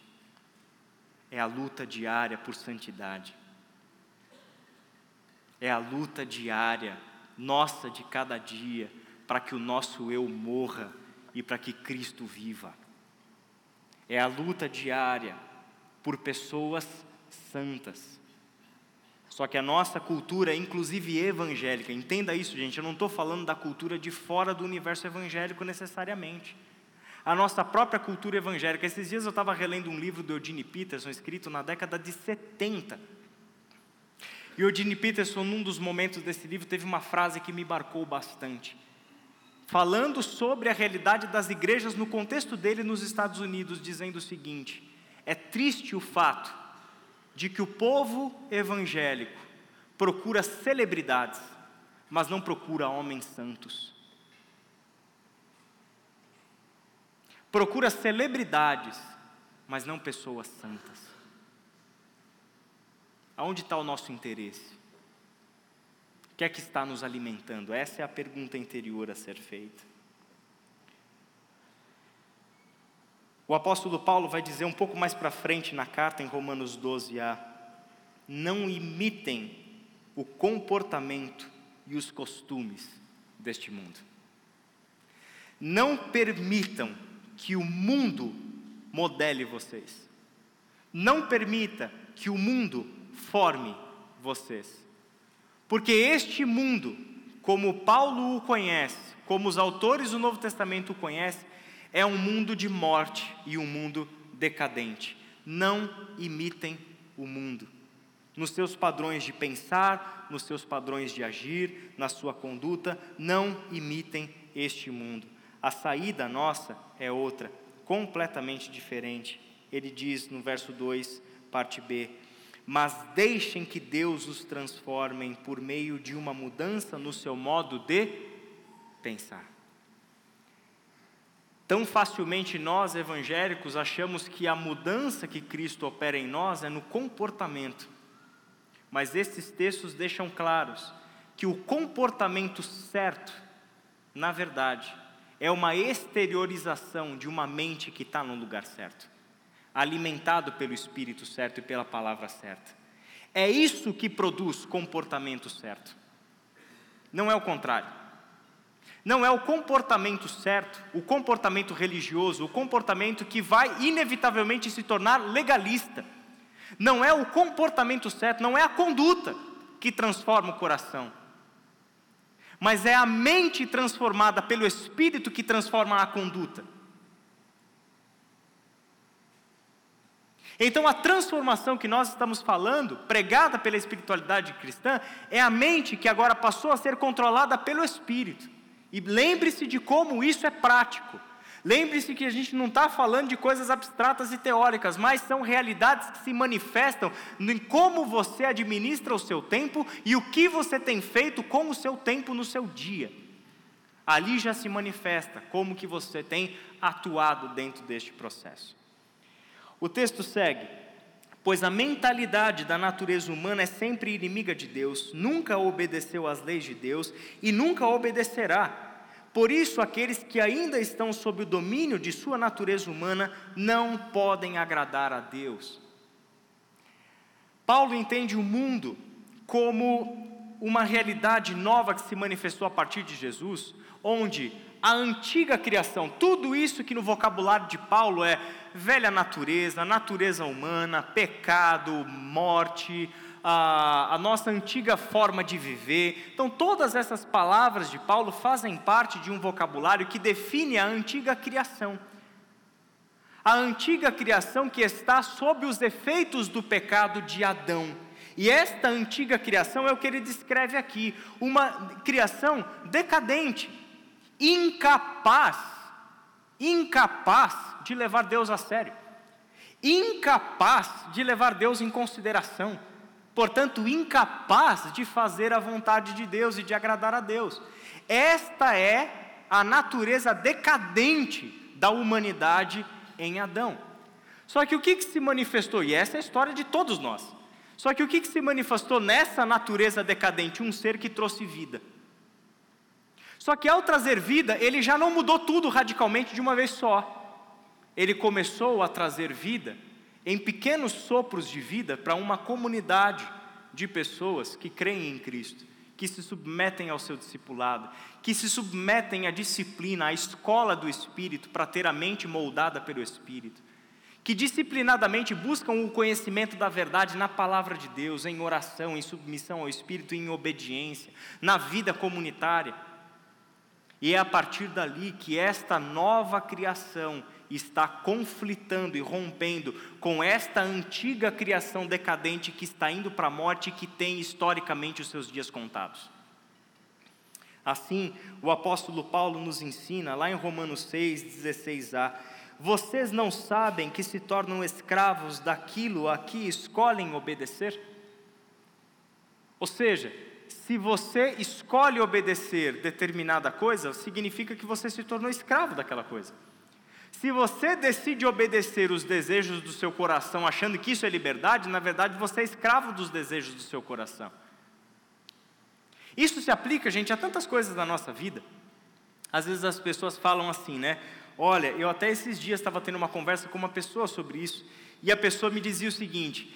É a luta diária por santidade. É a luta diária, nossa de cada dia, para que o nosso eu morra e para que Cristo viva. É a luta diária por pessoas santas só que a nossa cultura, inclusive evangélica, entenda isso, gente, eu não estou falando da cultura de fora do universo evangélico necessariamente. A nossa própria cultura evangélica. Esses dias eu estava relendo um livro do Eugene Peterson, escrito na década de 70. E Eugene Peterson, num dos momentos desse livro, teve uma frase que me marcou bastante. Falando sobre a realidade das igrejas no contexto dele nos Estados Unidos, dizendo o seguinte: é triste o fato de que o povo evangélico procura celebridades, mas não procura homens santos. Procura celebridades, mas não pessoas santas. Aonde está o nosso interesse? Que é que está nos alimentando? Essa é a pergunta interior a ser feita. O apóstolo Paulo vai dizer um pouco mais para frente na carta, em Romanos 12a: não imitem o comportamento e os costumes deste mundo. Não permitam que o mundo modele vocês. Não permita que o mundo forme vocês. Porque este mundo, como Paulo o conhece, como os autores do Novo Testamento o conhecem, é um mundo de morte e um mundo decadente. Não imitem o mundo. Nos seus padrões de pensar, nos seus padrões de agir, na sua conduta, não imitem este mundo. A saída nossa é outra, completamente diferente. Ele diz no verso 2, parte B: Mas deixem que Deus os transforme por meio de uma mudança no seu modo de pensar. Tão facilmente nós evangélicos achamos que a mudança que Cristo opera em nós é no comportamento. Mas esses textos deixam claros que o comportamento certo, na verdade, é uma exteriorização de uma mente que está no lugar certo, alimentado pelo Espírito certo e pela palavra certa. É isso que produz comportamento certo, não é o contrário. Não é o comportamento certo, o comportamento religioso, o comportamento que vai inevitavelmente se tornar legalista. Não é o comportamento certo, não é a conduta que transforma o coração. Mas é a mente transformada pelo Espírito que transforma a conduta. Então, a transformação que nós estamos falando, pregada pela espiritualidade cristã, é a mente que agora passou a ser controlada pelo Espírito. E lembre-se de como isso é prático. Lembre-se que a gente não está falando de coisas abstratas e teóricas, mas são realidades que se manifestam em como você administra o seu tempo e o que você tem feito com o seu tempo no seu dia. Ali já se manifesta como que você tem atuado dentro deste processo. O texto segue: Pois a mentalidade da natureza humana é sempre inimiga de Deus, nunca obedeceu às leis de Deus e nunca obedecerá. Por isso, aqueles que ainda estão sob o domínio de sua natureza humana não podem agradar a Deus. Paulo entende o mundo como uma realidade nova que se manifestou a partir de Jesus, onde a antiga criação, tudo isso que no vocabulário de Paulo é velha natureza, natureza humana, pecado, morte, a, a, nossa antiga forma de viver. Então, todas essas palavras de Paulo fazem parte de um vocabulário que define a antiga criação. A antiga criação que está sob os efeitos do pecado de Adão. E esta antiga criação é o que ele descreve aqui: uma criação decadente, incapaz, incapaz de levar Deus a sério, incapaz de levar Deus em consideração, portanto, incapaz de fazer a vontade de Deus e de agradar a Deus. Esta é a natureza decadente da humanidade em Adão. Só que o que, que se manifestou? E essa é a história de todos nós. Só que o que, que se manifestou nessa natureza decadente? Um ser que trouxe vida. Só que ao trazer vida, ele já não mudou tudo radicalmente de uma vez só. Ele começou a trazer vida em pequenos sopros de vida para uma comunidade de pessoas que creem em Cristo, que se submetem ao seu discipulado, que se submetem à disciplina, à escola do Espírito, para ter a mente moldada pelo Espírito, que disciplinadamente buscam o conhecimento da verdade na palavra de Deus, em oração, em submissão ao Espírito, em obediência, na vida comunitária e é a partir dali que esta nova criação está conflitando e rompendo com esta antiga criação decadente que está indo para a morte e que tem historicamente os seus dias contados. Assim, o apóstolo Paulo nos ensina, lá em Romanos 6, 16a, vocês não sabem que se tornam escravos daquilo a que escolhem obedecer? Ou seja, se você escolhe obedecer determinada coisa, significa que você se tornou escravo daquela coisa. Se você decide obedecer os desejos do seu coração, achando que isso é liberdade, na verdade você é escravo dos desejos do seu coração. Isso se aplica, gente, a tantas coisas da nossa vida. Às vezes as pessoas falam assim, né? Olha, eu até esses dias estava tendo uma conversa com uma pessoa sobre isso, e a pessoa me dizia o seguinte: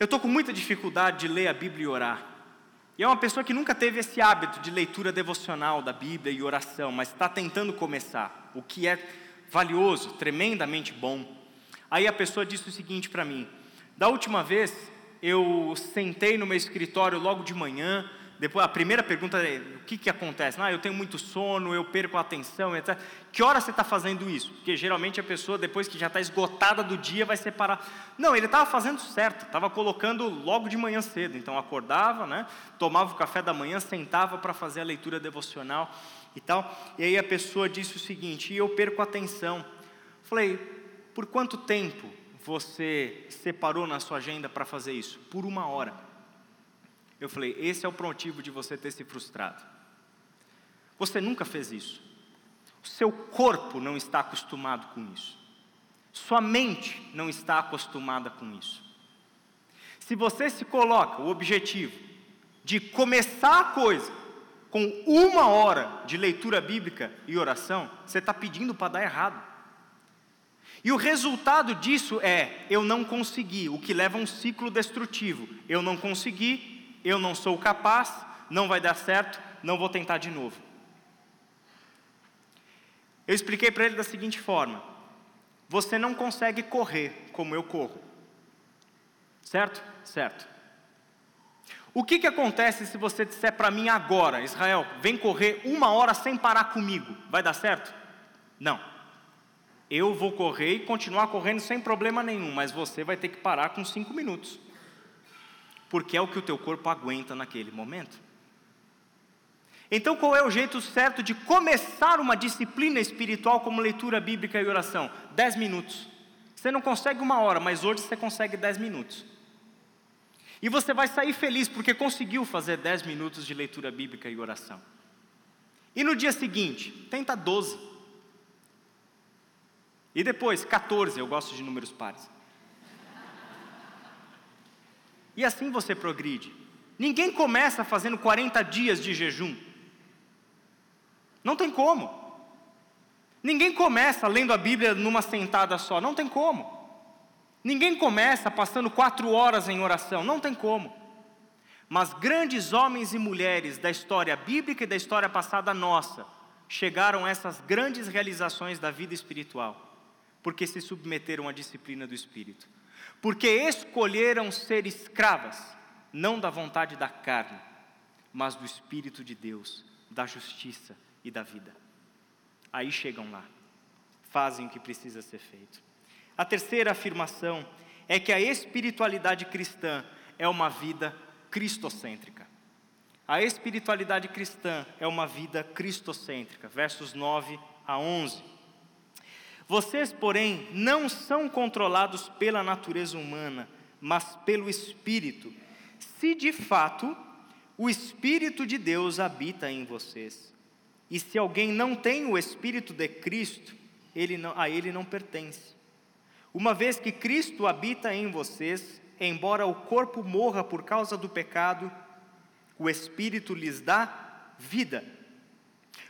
eu estou com muita dificuldade de ler a Bíblia e orar. E é uma pessoa que nunca teve esse hábito de leitura devocional da Bíblia e oração, mas está tentando começar, o que é valioso, tremendamente bom. Aí a pessoa disse o seguinte para mim: da última vez eu sentei no meu escritório logo de manhã, depois a primeira pergunta é: o que, que acontece? Ah, eu tenho muito sono, eu perco a atenção, etc. Que hora você está fazendo isso? Porque geralmente a pessoa, depois que já está esgotada do dia, vai separar. Não, ele estava fazendo certo, estava colocando logo de manhã cedo. Então acordava, né, tomava o café da manhã, sentava para fazer a leitura devocional e tal. E aí a pessoa disse o seguinte: e eu perco a atenção. Falei, por quanto tempo você separou na sua agenda para fazer isso? Por uma hora. Eu falei: esse é o motivo de você ter se frustrado. Você nunca fez isso. O seu corpo não está acostumado com isso. Sua mente não está acostumada com isso. Se você se coloca o objetivo de começar a coisa com uma hora de leitura bíblica e oração, você está pedindo para dar errado. E o resultado disso é: eu não consegui, o que leva a um ciclo destrutivo. Eu não consegui, eu não sou capaz, não vai dar certo, não vou tentar de novo. Eu expliquei para ele da seguinte forma: você não consegue correr como eu corro. Certo? Certo. O que, que acontece se você disser para mim agora, Israel, vem correr uma hora sem parar comigo? Vai dar certo? Não. Eu vou correr e continuar correndo sem problema nenhum, mas você vai ter que parar com cinco minutos. Porque é o que o teu corpo aguenta naquele momento. Então, qual é o jeito certo de começar uma disciplina espiritual como leitura bíblica e oração? Dez minutos. Você não consegue uma hora, mas hoje você consegue dez minutos. E você vai sair feliz porque conseguiu fazer dez minutos de leitura bíblica e oração. E no dia seguinte, tenta doze. E depois, 14, eu gosto de números pares. E assim você progride. Ninguém começa fazendo 40 dias de jejum. Não tem como. Ninguém começa lendo a Bíblia numa sentada só, não tem como. Ninguém começa passando quatro horas em oração, não tem como. Mas grandes homens e mulheres da história bíblica e da história passada nossa chegaram a essas grandes realizações da vida espiritual, porque se submeteram à disciplina do Espírito, porque escolheram ser escravas, não da vontade da carne, mas do Espírito de Deus, da justiça, e da vida. Aí chegam lá, fazem o que precisa ser feito. A terceira afirmação é que a espiritualidade cristã é uma vida cristocêntrica. A espiritualidade cristã é uma vida cristocêntrica. Versos 9 a 11. Vocês, porém, não são controlados pela natureza humana, mas pelo Espírito, se de fato o Espírito de Deus habita em vocês. E se alguém não tem o Espírito de Cristo, ele não, a ele não pertence. Uma vez que Cristo habita em vocês, embora o corpo morra por causa do pecado, o Espírito lhes dá vida,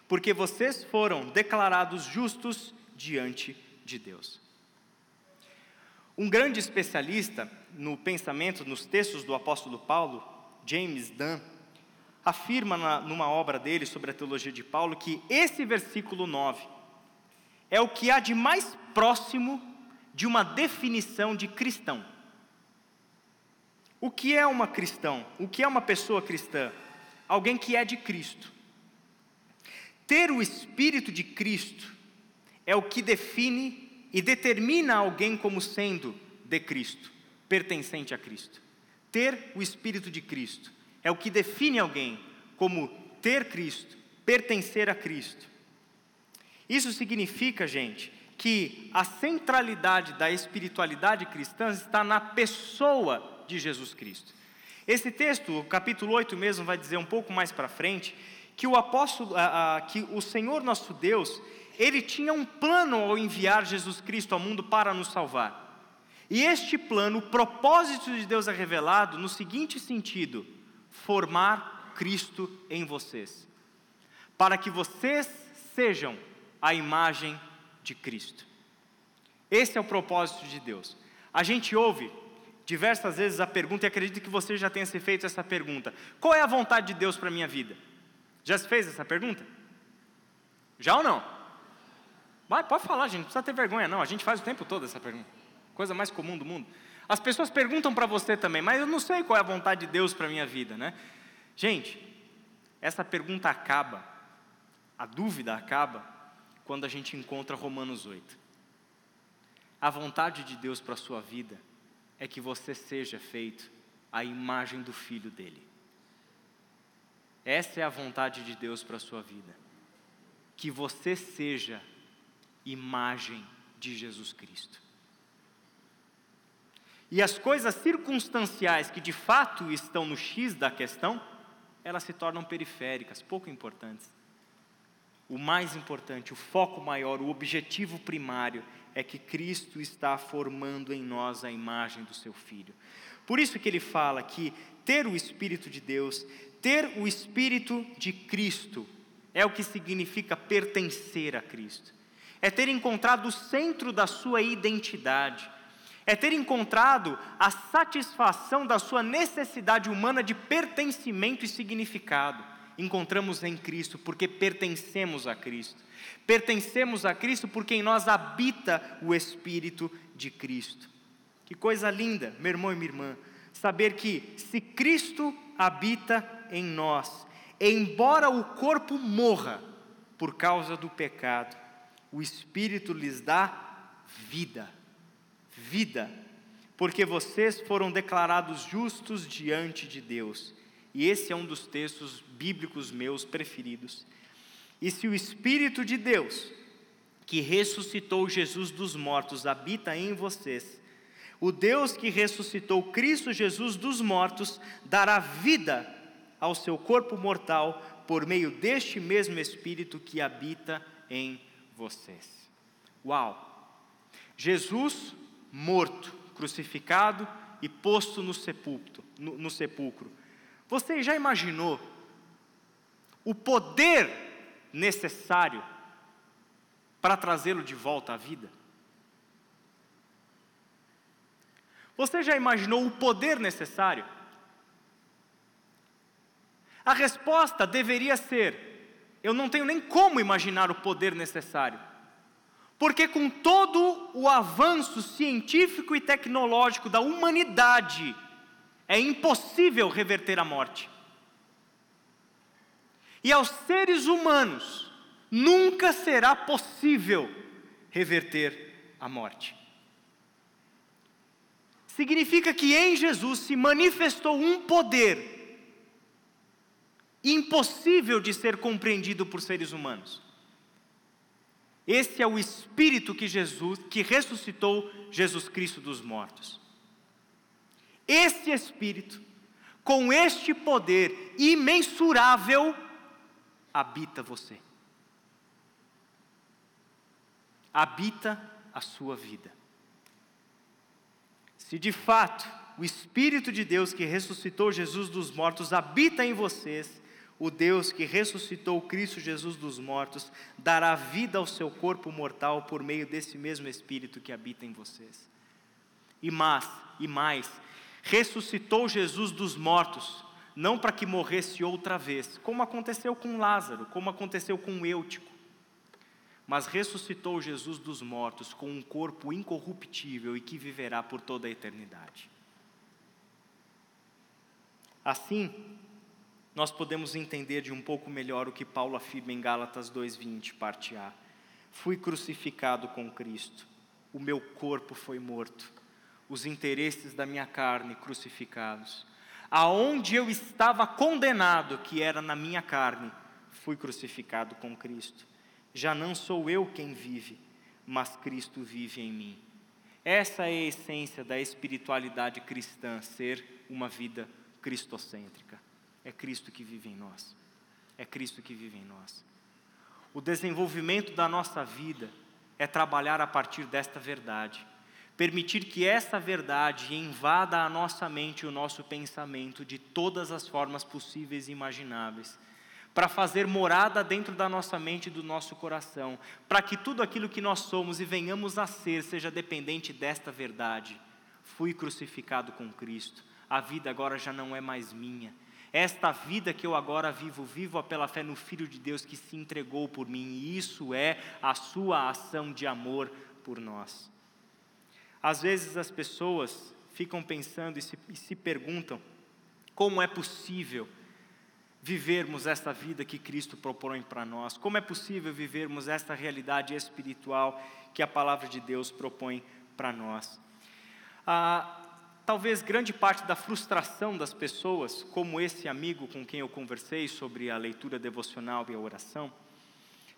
porque vocês foram declarados justos diante de Deus. Um grande especialista no pensamento, nos textos do apóstolo Paulo, James Dunn, afirma na, numa obra dele sobre a teologia de Paulo que esse versículo 9 é o que há de mais próximo de uma definição de cristão. O que é uma cristão? O que é uma pessoa cristã? Alguém que é de Cristo. Ter o Espírito de Cristo é o que define e determina alguém como sendo de Cristo, pertencente a Cristo. Ter o Espírito de Cristo é o que define alguém como ter Cristo, pertencer a Cristo. Isso significa, gente, que a centralidade da espiritualidade cristã está na pessoa de Jesus Cristo. Esse texto, o capítulo 8 mesmo, vai dizer um pouco mais para frente que o apóstolo, a, a, que o Senhor nosso Deus, ele tinha um plano ao enviar Jesus Cristo ao mundo para nos salvar. E este plano, o propósito de Deus é revelado no seguinte sentido: formar Cristo em vocês, para que vocês sejam a imagem de Cristo. Esse é o propósito de Deus. A gente ouve diversas vezes a pergunta, e acredito que você já tenha se feito essa pergunta: qual é a vontade de Deus para a minha vida? Já se fez essa pergunta? Já ou não? Vai, pode falar, gente, não precisa ter vergonha, não. A gente faz o tempo todo essa pergunta. Coisa mais comum do mundo. As pessoas perguntam para você também, mas eu não sei qual é a vontade de Deus para a minha vida, né? Gente, essa pergunta acaba, a dúvida acaba, quando a gente encontra Romanos 8. A vontade de Deus para a sua vida é que você seja feito à imagem do Filho dele. Essa é a vontade de Deus para a sua vida. Que você seja imagem de Jesus Cristo. E as coisas circunstanciais que de fato estão no X da questão, elas se tornam periféricas, pouco importantes. o mais importante, o foco maior, o objetivo primário é que Cristo está formando em nós a imagem do seu Filho. Por isso que ele fala que ter o Espírito de Deus, ter o Espírito de Cristo, é o que significa pertencer a Cristo. É ter encontrado o centro da sua identidade. É ter encontrado a satisfação da sua necessidade humana de pertencimento e significado. Encontramos em Cristo porque pertencemos a Cristo. Pertencemos a Cristo porque em nós habita o Espírito de Cristo. Que coisa linda, meu irmão e minha irmã, saber que se Cristo habita em nós, embora o corpo morra por causa do pecado, o Espírito lhes dá vida. Vida, porque vocês foram declarados justos diante de Deus. E esse é um dos textos bíblicos meus preferidos. E se o Espírito de Deus, que ressuscitou Jesus dos mortos, habita em vocês, o Deus que ressuscitou Cristo Jesus dos mortos dará vida ao seu corpo mortal por meio deste mesmo Espírito que habita em vocês. Uau! Jesus morto, crucificado e posto no sepulcro. No, no sepulcro. Você já imaginou o poder necessário para trazê-lo de volta à vida? Você já imaginou o poder necessário? A resposta deveria ser: eu não tenho nem como imaginar o poder necessário. Porque, com todo o avanço científico e tecnológico da humanidade, é impossível reverter a morte. E aos seres humanos nunca será possível reverter a morte. Significa que em Jesus se manifestou um poder impossível de ser compreendido por seres humanos. Esse é o espírito que Jesus, que ressuscitou Jesus Cristo dos mortos. Esse espírito, com este poder imensurável, habita você. Habita a sua vida. Se de fato o Espírito de Deus que ressuscitou Jesus dos mortos habita em vocês, o Deus que ressuscitou Cristo Jesus dos mortos dará vida ao seu corpo mortal por meio desse mesmo Espírito que habita em vocês. E mais, e mais, ressuscitou Jesus dos mortos não para que morresse outra vez, como aconteceu com Lázaro, como aconteceu com Eutico, mas ressuscitou Jesus dos mortos com um corpo incorruptível e que viverá por toda a eternidade. Assim, nós podemos entender de um pouco melhor o que Paulo afirma em Gálatas 2:20, parte A. Fui crucificado com Cristo. O meu corpo foi morto. Os interesses da minha carne crucificados aonde eu estava condenado, que era na minha carne, fui crucificado com Cristo. Já não sou eu quem vive, mas Cristo vive em mim. Essa é a essência da espiritualidade cristã, ser uma vida cristocêntrica. É Cristo que vive em nós. É Cristo que vive em nós. O desenvolvimento da nossa vida é trabalhar a partir desta verdade permitir que essa verdade invada a nossa mente e o nosso pensamento de todas as formas possíveis e imagináveis, para fazer morada dentro da nossa mente e do nosso coração, para que tudo aquilo que nós somos e venhamos a ser seja dependente desta verdade. Fui crucificado com Cristo, a vida agora já não é mais minha. Esta vida que eu agora vivo, vivo pela fé no Filho de Deus que se entregou por mim, e isso é a sua ação de amor por nós. Às vezes as pessoas ficam pensando e se, e se perguntam como é possível vivermos esta vida que Cristo propõe para nós, como é possível vivermos esta realidade espiritual que a palavra de Deus propõe para nós. Ah, talvez grande parte da frustração das pessoas, como esse amigo com quem eu conversei sobre a leitura devocional e a oração,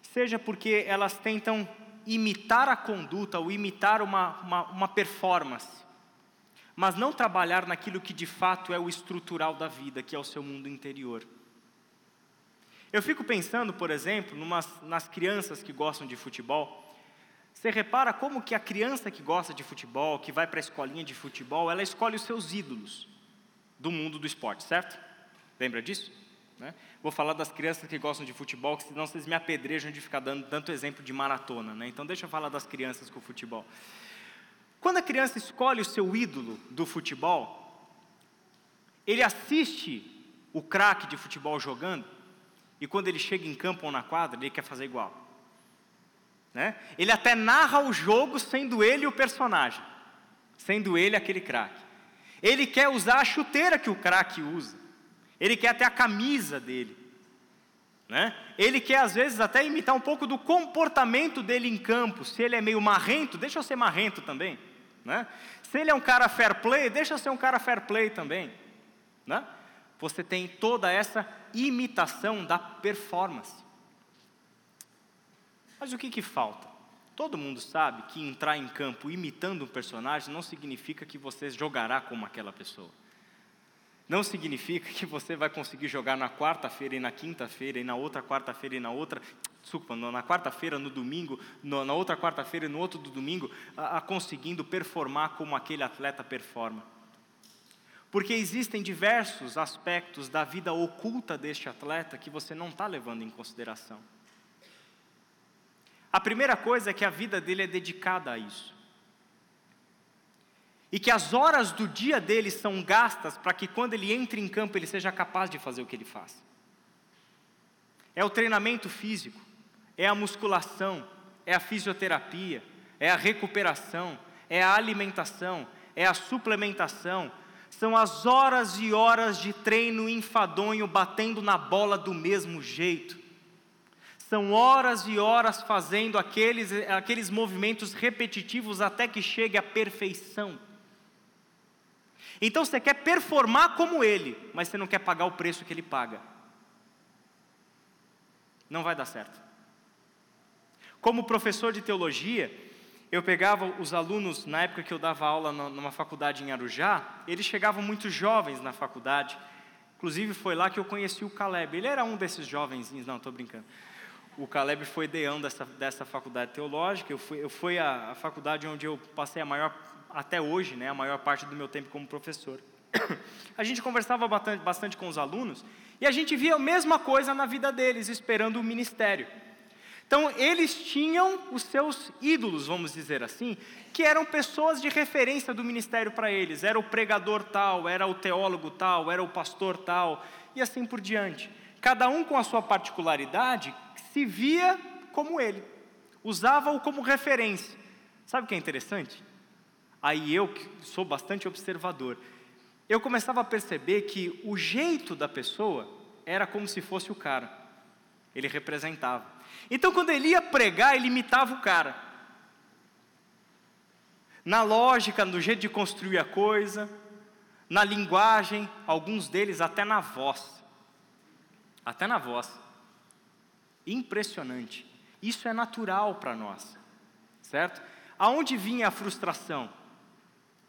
seja porque elas tentam imitar a conduta ou imitar uma, uma, uma performance, mas não trabalhar naquilo que de fato é o estrutural da vida, que é o seu mundo interior. Eu fico pensando, por exemplo, numas, nas crianças que gostam de futebol. Você repara como que a criança que gosta de futebol, que vai para a escolinha de futebol, ela escolhe os seus ídolos do mundo do esporte, certo? Lembra disso? Né? Vou falar das crianças que gostam de futebol, que senão vocês me apedrejam de ficar dando tanto exemplo de maratona. Né? Então deixa eu falar das crianças com futebol. Quando a criança escolhe o seu ídolo do futebol, ele assiste o craque de futebol jogando, e quando ele chega em campo ou na quadra, ele quer fazer igual. Né? Ele até narra o jogo sendo ele o personagem, sendo ele aquele craque. Ele quer usar a chuteira que o craque usa. Ele quer até a camisa dele. Né? Ele quer, às vezes, até imitar um pouco do comportamento dele em campo. Se ele é meio marrento, deixa eu ser marrento também. Né? Se ele é um cara fair play, deixa eu ser um cara fair play também. Né? Você tem toda essa imitação da performance. Mas o que, que falta? Todo mundo sabe que entrar em campo imitando um personagem não significa que você jogará como aquela pessoa. Não significa que você vai conseguir jogar na quarta-feira e na quinta-feira e na outra quarta-feira e na outra, desculpa, na quarta-feira, no domingo, na outra quarta-feira e no outro do domingo, a, a conseguindo performar como aquele atleta performa. Porque existem diversos aspectos da vida oculta deste atleta que você não está levando em consideração. A primeira coisa é que a vida dele é dedicada a isso e que as horas do dia dele são gastas para que quando ele entre em campo ele seja capaz de fazer o que ele faz. É o treinamento físico, é a musculação, é a fisioterapia, é a recuperação, é a alimentação, é a suplementação, são as horas e horas de treino enfadonho batendo na bola do mesmo jeito. São horas e horas fazendo aqueles, aqueles movimentos repetitivos até que chegue à perfeição. Então você quer performar como ele, mas você não quer pagar o preço que ele paga. Não vai dar certo. Como professor de teologia, eu pegava os alunos, na época que eu dava aula numa faculdade em Arujá, eles chegavam muito jovens na faculdade. Inclusive foi lá que eu conheci o Caleb. Ele era um desses jovenzinhos, não, estou brincando. O Caleb foi deão dessa, dessa faculdade teológica. Eu fui, eu fui a, a faculdade onde eu passei a maior até hoje, né, a maior parte do meu tempo como professor. A gente conversava bastante, bastante com os alunos e a gente via a mesma coisa na vida deles, esperando o ministério. Então, eles tinham os seus ídolos, vamos dizer assim, que eram pessoas de referência do ministério para eles. Era o pregador tal, era o teólogo tal, era o pastor tal, e assim por diante. Cada um com a sua particularidade se via como ele, usava-o como referência. Sabe o que é interessante? aí eu, que sou bastante observador, eu começava a perceber que o jeito da pessoa era como se fosse o cara, ele representava. Então, quando ele ia pregar, ele imitava o cara. Na lógica, no jeito de construir a coisa, na linguagem, alguns deles até na voz. Até na voz. Impressionante. Isso é natural para nós, certo? Aonde vinha a frustração?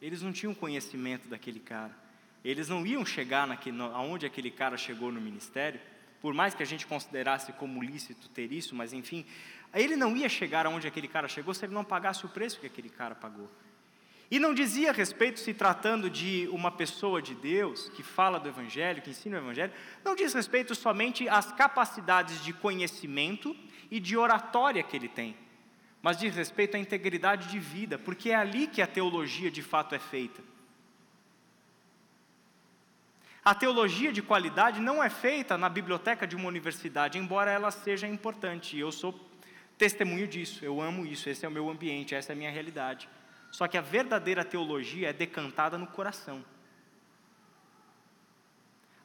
Eles não tinham conhecimento daquele cara. Eles não iam chegar naquele, aonde aquele cara chegou no ministério, por mais que a gente considerasse como lícito ter isso, mas enfim, ele não ia chegar aonde aquele cara chegou se ele não pagasse o preço que aquele cara pagou. E não dizia respeito, se tratando de uma pessoa de Deus que fala do Evangelho, que ensina o Evangelho, não diz respeito somente às capacidades de conhecimento e de oratória que ele tem mas diz respeito à integridade de vida, porque é ali que a teologia de fato é feita. A teologia de qualidade não é feita na biblioteca de uma universidade, embora ela seja importante, eu sou testemunho disso, eu amo isso, esse é o meu ambiente, essa é a minha realidade. Só que a verdadeira teologia é decantada no coração.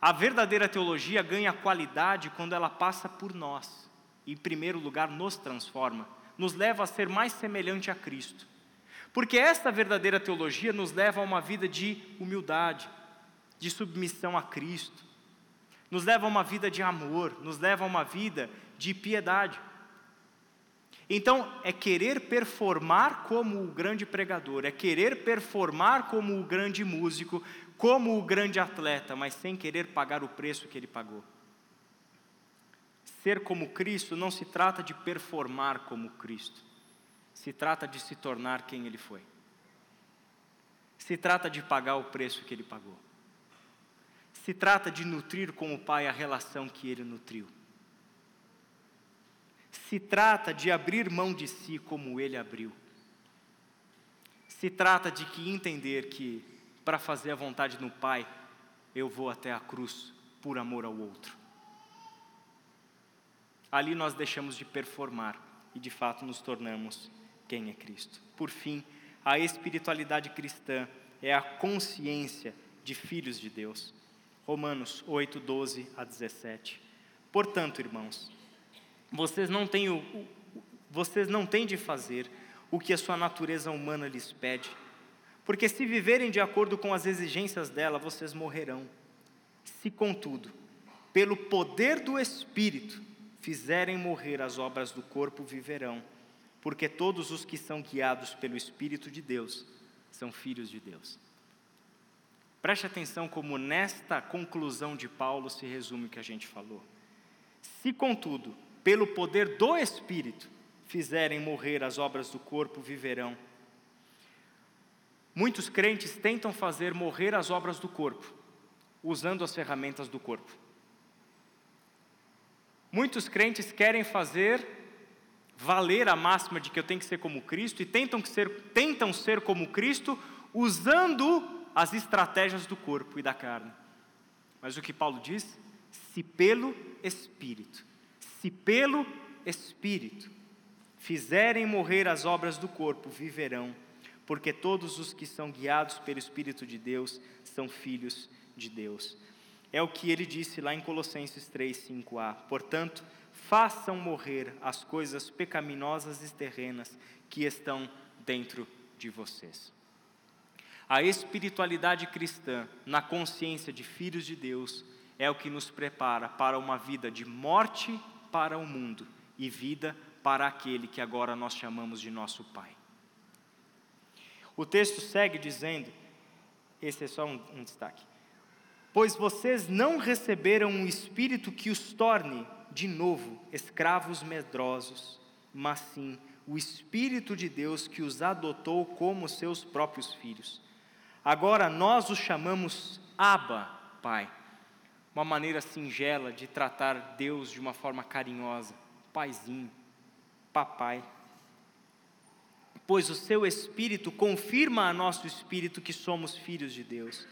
A verdadeira teologia ganha qualidade quando ela passa por nós, e, em primeiro lugar, nos transforma nos leva a ser mais semelhante a Cristo. Porque esta verdadeira teologia nos leva a uma vida de humildade, de submissão a Cristo, nos leva a uma vida de amor, nos leva a uma vida de piedade. Então, é querer performar como o grande pregador, é querer performar como o grande músico, como o grande atleta, mas sem querer pagar o preço que ele pagou. Ser como Cristo não se trata de performar como Cristo, se trata de se tornar quem Ele foi. Se trata de pagar o preço que Ele pagou. Se trata de nutrir com o Pai a relação que Ele nutriu. Se trata de abrir mão de si como Ele abriu. Se trata de que entender que para fazer a vontade do Pai, eu vou até a cruz por amor ao outro. Ali nós deixamos de performar e de fato nos tornamos quem é Cristo. Por fim, a espiritualidade cristã é a consciência de filhos de Deus. Romanos 8, 12 a 17. Portanto, irmãos, vocês não têm, o, vocês não têm de fazer o que a sua natureza humana lhes pede, porque se viverem de acordo com as exigências dela, vocês morrerão. Se, contudo, pelo poder do Espírito, fizerem morrer as obras do corpo, viverão, porque todos os que são guiados pelo Espírito de Deus são filhos de Deus. Preste atenção como nesta conclusão de Paulo se resume o que a gente falou. Se, contudo, pelo poder do Espírito, fizerem morrer as obras do corpo, viverão. Muitos crentes tentam fazer morrer as obras do corpo, usando as ferramentas do corpo. Muitos crentes querem fazer valer a máxima de que eu tenho que ser como Cristo e tentam ser, tentam ser como Cristo usando as estratégias do corpo e da carne. Mas o que Paulo diz? Se pelo Espírito, se pelo Espírito fizerem morrer as obras do corpo, viverão, porque todos os que são guiados pelo Espírito de Deus são filhos de Deus. É o que ele disse lá em Colossenses 3, 5a. Portanto, façam morrer as coisas pecaminosas e terrenas que estão dentro de vocês. A espiritualidade cristã, na consciência de filhos de Deus, é o que nos prepara para uma vida de morte para o mundo e vida para aquele que agora nós chamamos de nosso Pai. O texto segue dizendo: esse é só um, um destaque. Pois vocês não receberam um espírito que os torne, de novo, escravos medrosos, mas sim o Espírito de Deus que os adotou como seus próprios filhos. Agora nós os chamamos Abba, Pai. Uma maneira singela de tratar Deus de uma forma carinhosa. Paizinho, papai. Pois o seu Espírito confirma a nosso espírito que somos filhos de Deus.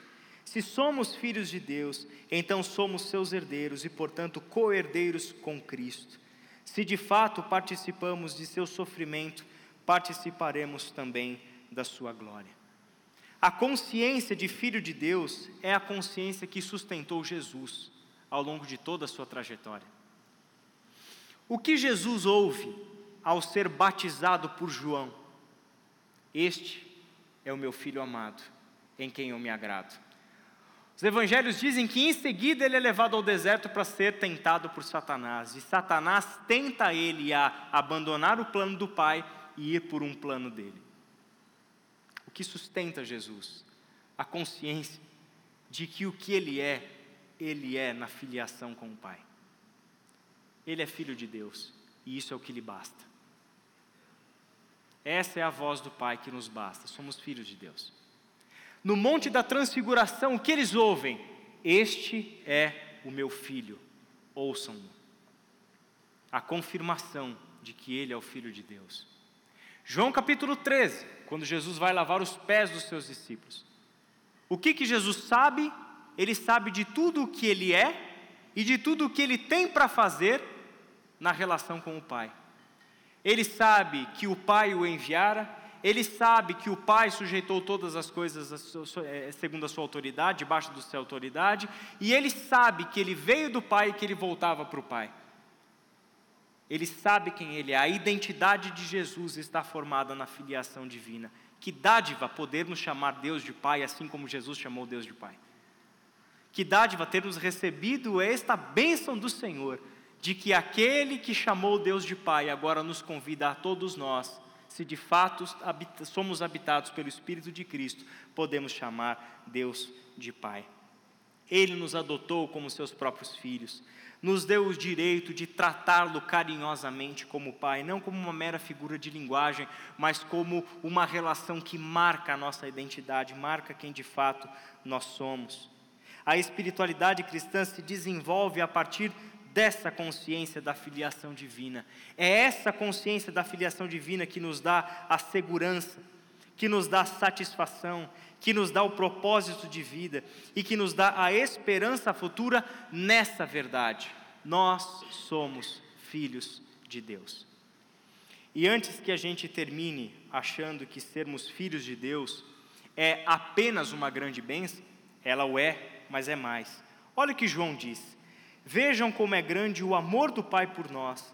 Se somos filhos de Deus, então somos seus herdeiros e, portanto, co-herdeiros com Cristo. Se de fato participamos de seu sofrimento, participaremos também da sua glória. A consciência de filho de Deus é a consciência que sustentou Jesus ao longo de toda a sua trajetória. O que Jesus ouve ao ser batizado por João? Este é o meu filho amado, em quem eu me agrado. Os evangelhos dizem que em seguida ele é levado ao deserto para ser tentado por Satanás, e Satanás tenta ele a abandonar o plano do Pai e ir por um plano dele. O que sustenta Jesus? A consciência de que o que ele é, ele é na filiação com o Pai. Ele é filho de Deus, e isso é o que lhe basta. Essa é a voz do Pai que nos basta, somos filhos de Deus. No Monte da Transfiguração, o que eles ouvem? Este é o meu filho, ouçam-no. A confirmação de que ele é o filho de Deus. João capítulo 13, quando Jesus vai lavar os pés dos seus discípulos. O que que Jesus sabe? Ele sabe de tudo o que ele é e de tudo o que ele tem para fazer na relação com o Pai. Ele sabe que o Pai o enviara, ele sabe que o Pai sujeitou todas as coisas é, segundo a sua autoridade, debaixo da sua autoridade, e ele sabe que ele veio do Pai e que ele voltava para o Pai. Ele sabe quem ele é, a identidade de Jesus está formada na filiação divina. Que dádiva podermos chamar Deus de Pai, assim como Jesus chamou Deus de Pai. Que dádiva termos recebido esta bênção do Senhor, de que aquele que chamou Deus de Pai agora nos convida a todos nós se de fato somos habitados pelo Espírito de Cristo, podemos chamar Deus de Pai. Ele nos adotou como seus próprios filhos. Nos deu o direito de tratá-lo carinhosamente como pai, não como uma mera figura de linguagem, mas como uma relação que marca a nossa identidade, marca quem de fato nós somos. A espiritualidade cristã se desenvolve a partir dessa consciência da filiação divina. É essa consciência da filiação divina que nos dá a segurança, que nos dá satisfação, que nos dá o propósito de vida e que nos dá a esperança futura nessa verdade. Nós somos filhos de Deus. E antes que a gente termine achando que sermos filhos de Deus é apenas uma grande bênção, ela o é, mas é mais. Olha o que João diz: Vejam como é grande o amor do Pai por nós,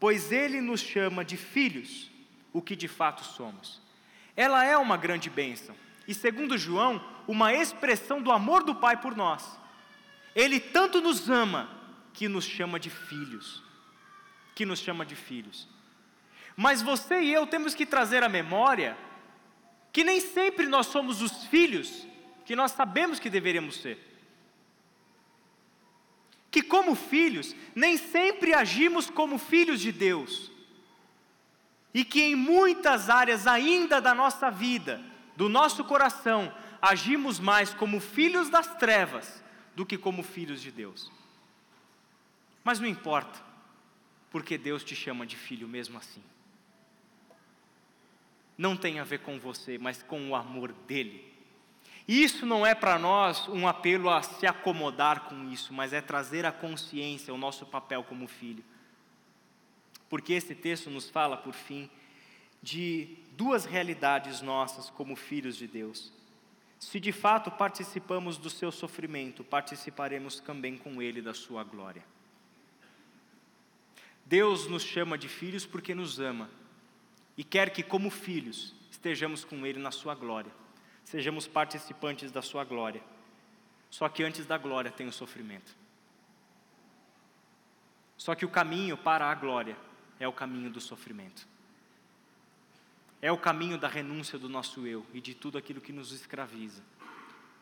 pois ele nos chama de filhos, o que de fato somos. Ela é uma grande bênção e, segundo João, uma expressão do amor do Pai por nós. Ele tanto nos ama que nos chama de filhos. Que nos chama de filhos. Mas você e eu temos que trazer à memória que nem sempre nós somos os filhos que nós sabemos que deveríamos ser. Que, como filhos, nem sempre agimos como filhos de Deus. E que em muitas áreas ainda da nossa vida, do nosso coração, agimos mais como filhos das trevas do que como filhos de Deus. Mas não importa, porque Deus te chama de filho mesmo assim. Não tem a ver com você, mas com o amor dele. E isso não é para nós um apelo a se acomodar com isso, mas é trazer à consciência o nosso papel como filho. Porque esse texto nos fala, por fim, de duas realidades nossas como filhos de Deus. Se de fato participamos do seu sofrimento, participaremos também com ele da sua glória. Deus nos chama de filhos porque nos ama e quer que, como filhos, estejamos com ele na sua glória, sejamos participantes da sua glória. Só que antes da glória tem o sofrimento. Só que o caminho para a glória é o caminho do sofrimento. É o caminho da renúncia do nosso eu e de tudo aquilo que nos escraviza,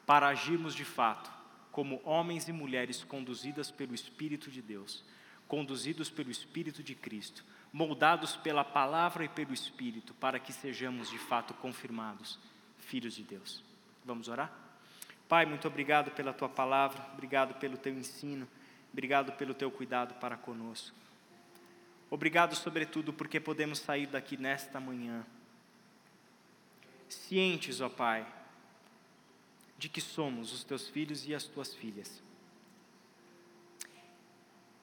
para agirmos de fato como homens e mulheres conduzidas pelo Espírito de Deus, conduzidos pelo Espírito de Cristo, moldados pela palavra e pelo Espírito, para que sejamos de fato confirmados filhos de Deus. Vamos orar? Pai, muito obrigado pela tua palavra, obrigado pelo teu ensino, obrigado pelo teu cuidado para conosco. Obrigado, sobretudo, porque podemos sair daqui nesta manhã cientes, ó Pai, de que somos os teus filhos e as tuas filhas.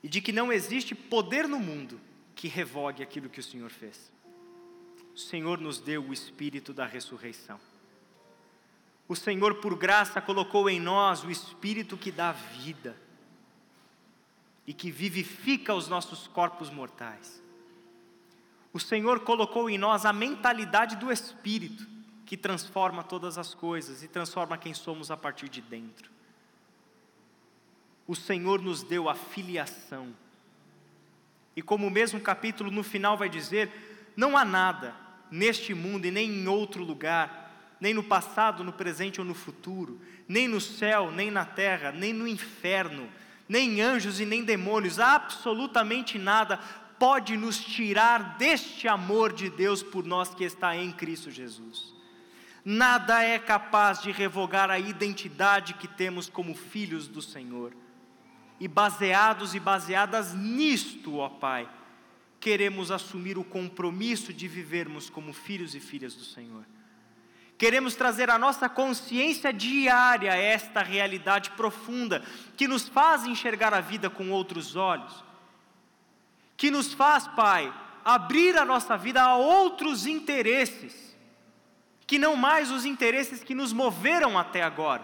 E de que não existe poder no mundo que revogue aquilo que o Senhor fez. O Senhor nos deu o espírito da ressurreição. O Senhor, por graça, colocou em nós o espírito que dá vida e que vivifica os nossos corpos mortais. O Senhor colocou em nós a mentalidade do espírito que transforma todas as coisas e transforma quem somos a partir de dentro. O Senhor nos deu a filiação. E como o mesmo capítulo no final vai dizer, não há nada neste mundo e nem em outro lugar, nem no passado, no presente ou no futuro, nem no céu, nem na terra, nem no inferno, nem anjos e nem demônios, absolutamente nada pode nos tirar deste amor de Deus por nós que está em Cristo Jesus. Nada é capaz de revogar a identidade que temos como filhos do Senhor. E baseados e baseadas nisto, ó Pai, queremos assumir o compromisso de vivermos como filhos e filhas do Senhor. Queremos trazer à nossa consciência diária esta realidade profunda, que nos faz enxergar a vida com outros olhos, que nos faz, Pai, abrir a nossa vida a outros interesses que não mais os interesses que nos moveram até agora,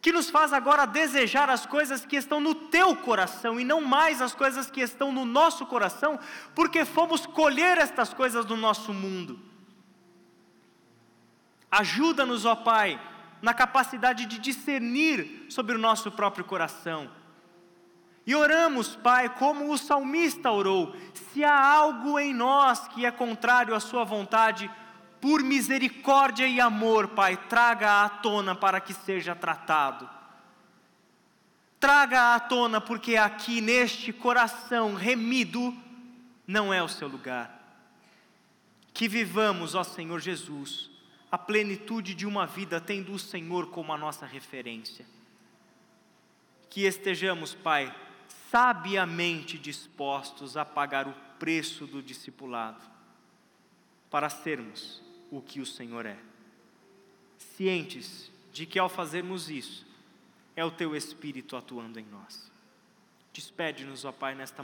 que nos faz agora desejar as coisas que estão no teu coração e não mais as coisas que estão no nosso coração, porque fomos colher estas coisas do nosso mundo. Ajuda-nos, ó Pai, na capacidade de discernir sobre o nosso próprio coração. E oramos, Pai, como o salmista orou: se há algo em nós que é contrário à Sua vontade, por misericórdia e amor, Pai, traga à tona para que seja tratado. traga à tona, porque aqui neste coração remido não é o seu lugar. Que vivamos, ó Senhor Jesus, a plenitude de uma vida tendo o Senhor como a nossa referência. Que estejamos, Pai, sabiamente dispostos a pagar o preço do discipulado, para sermos o que o Senhor é. Cientes de que ao fazermos isso, é o Teu Espírito atuando em nós. Despede-nos, ó Pai, nesta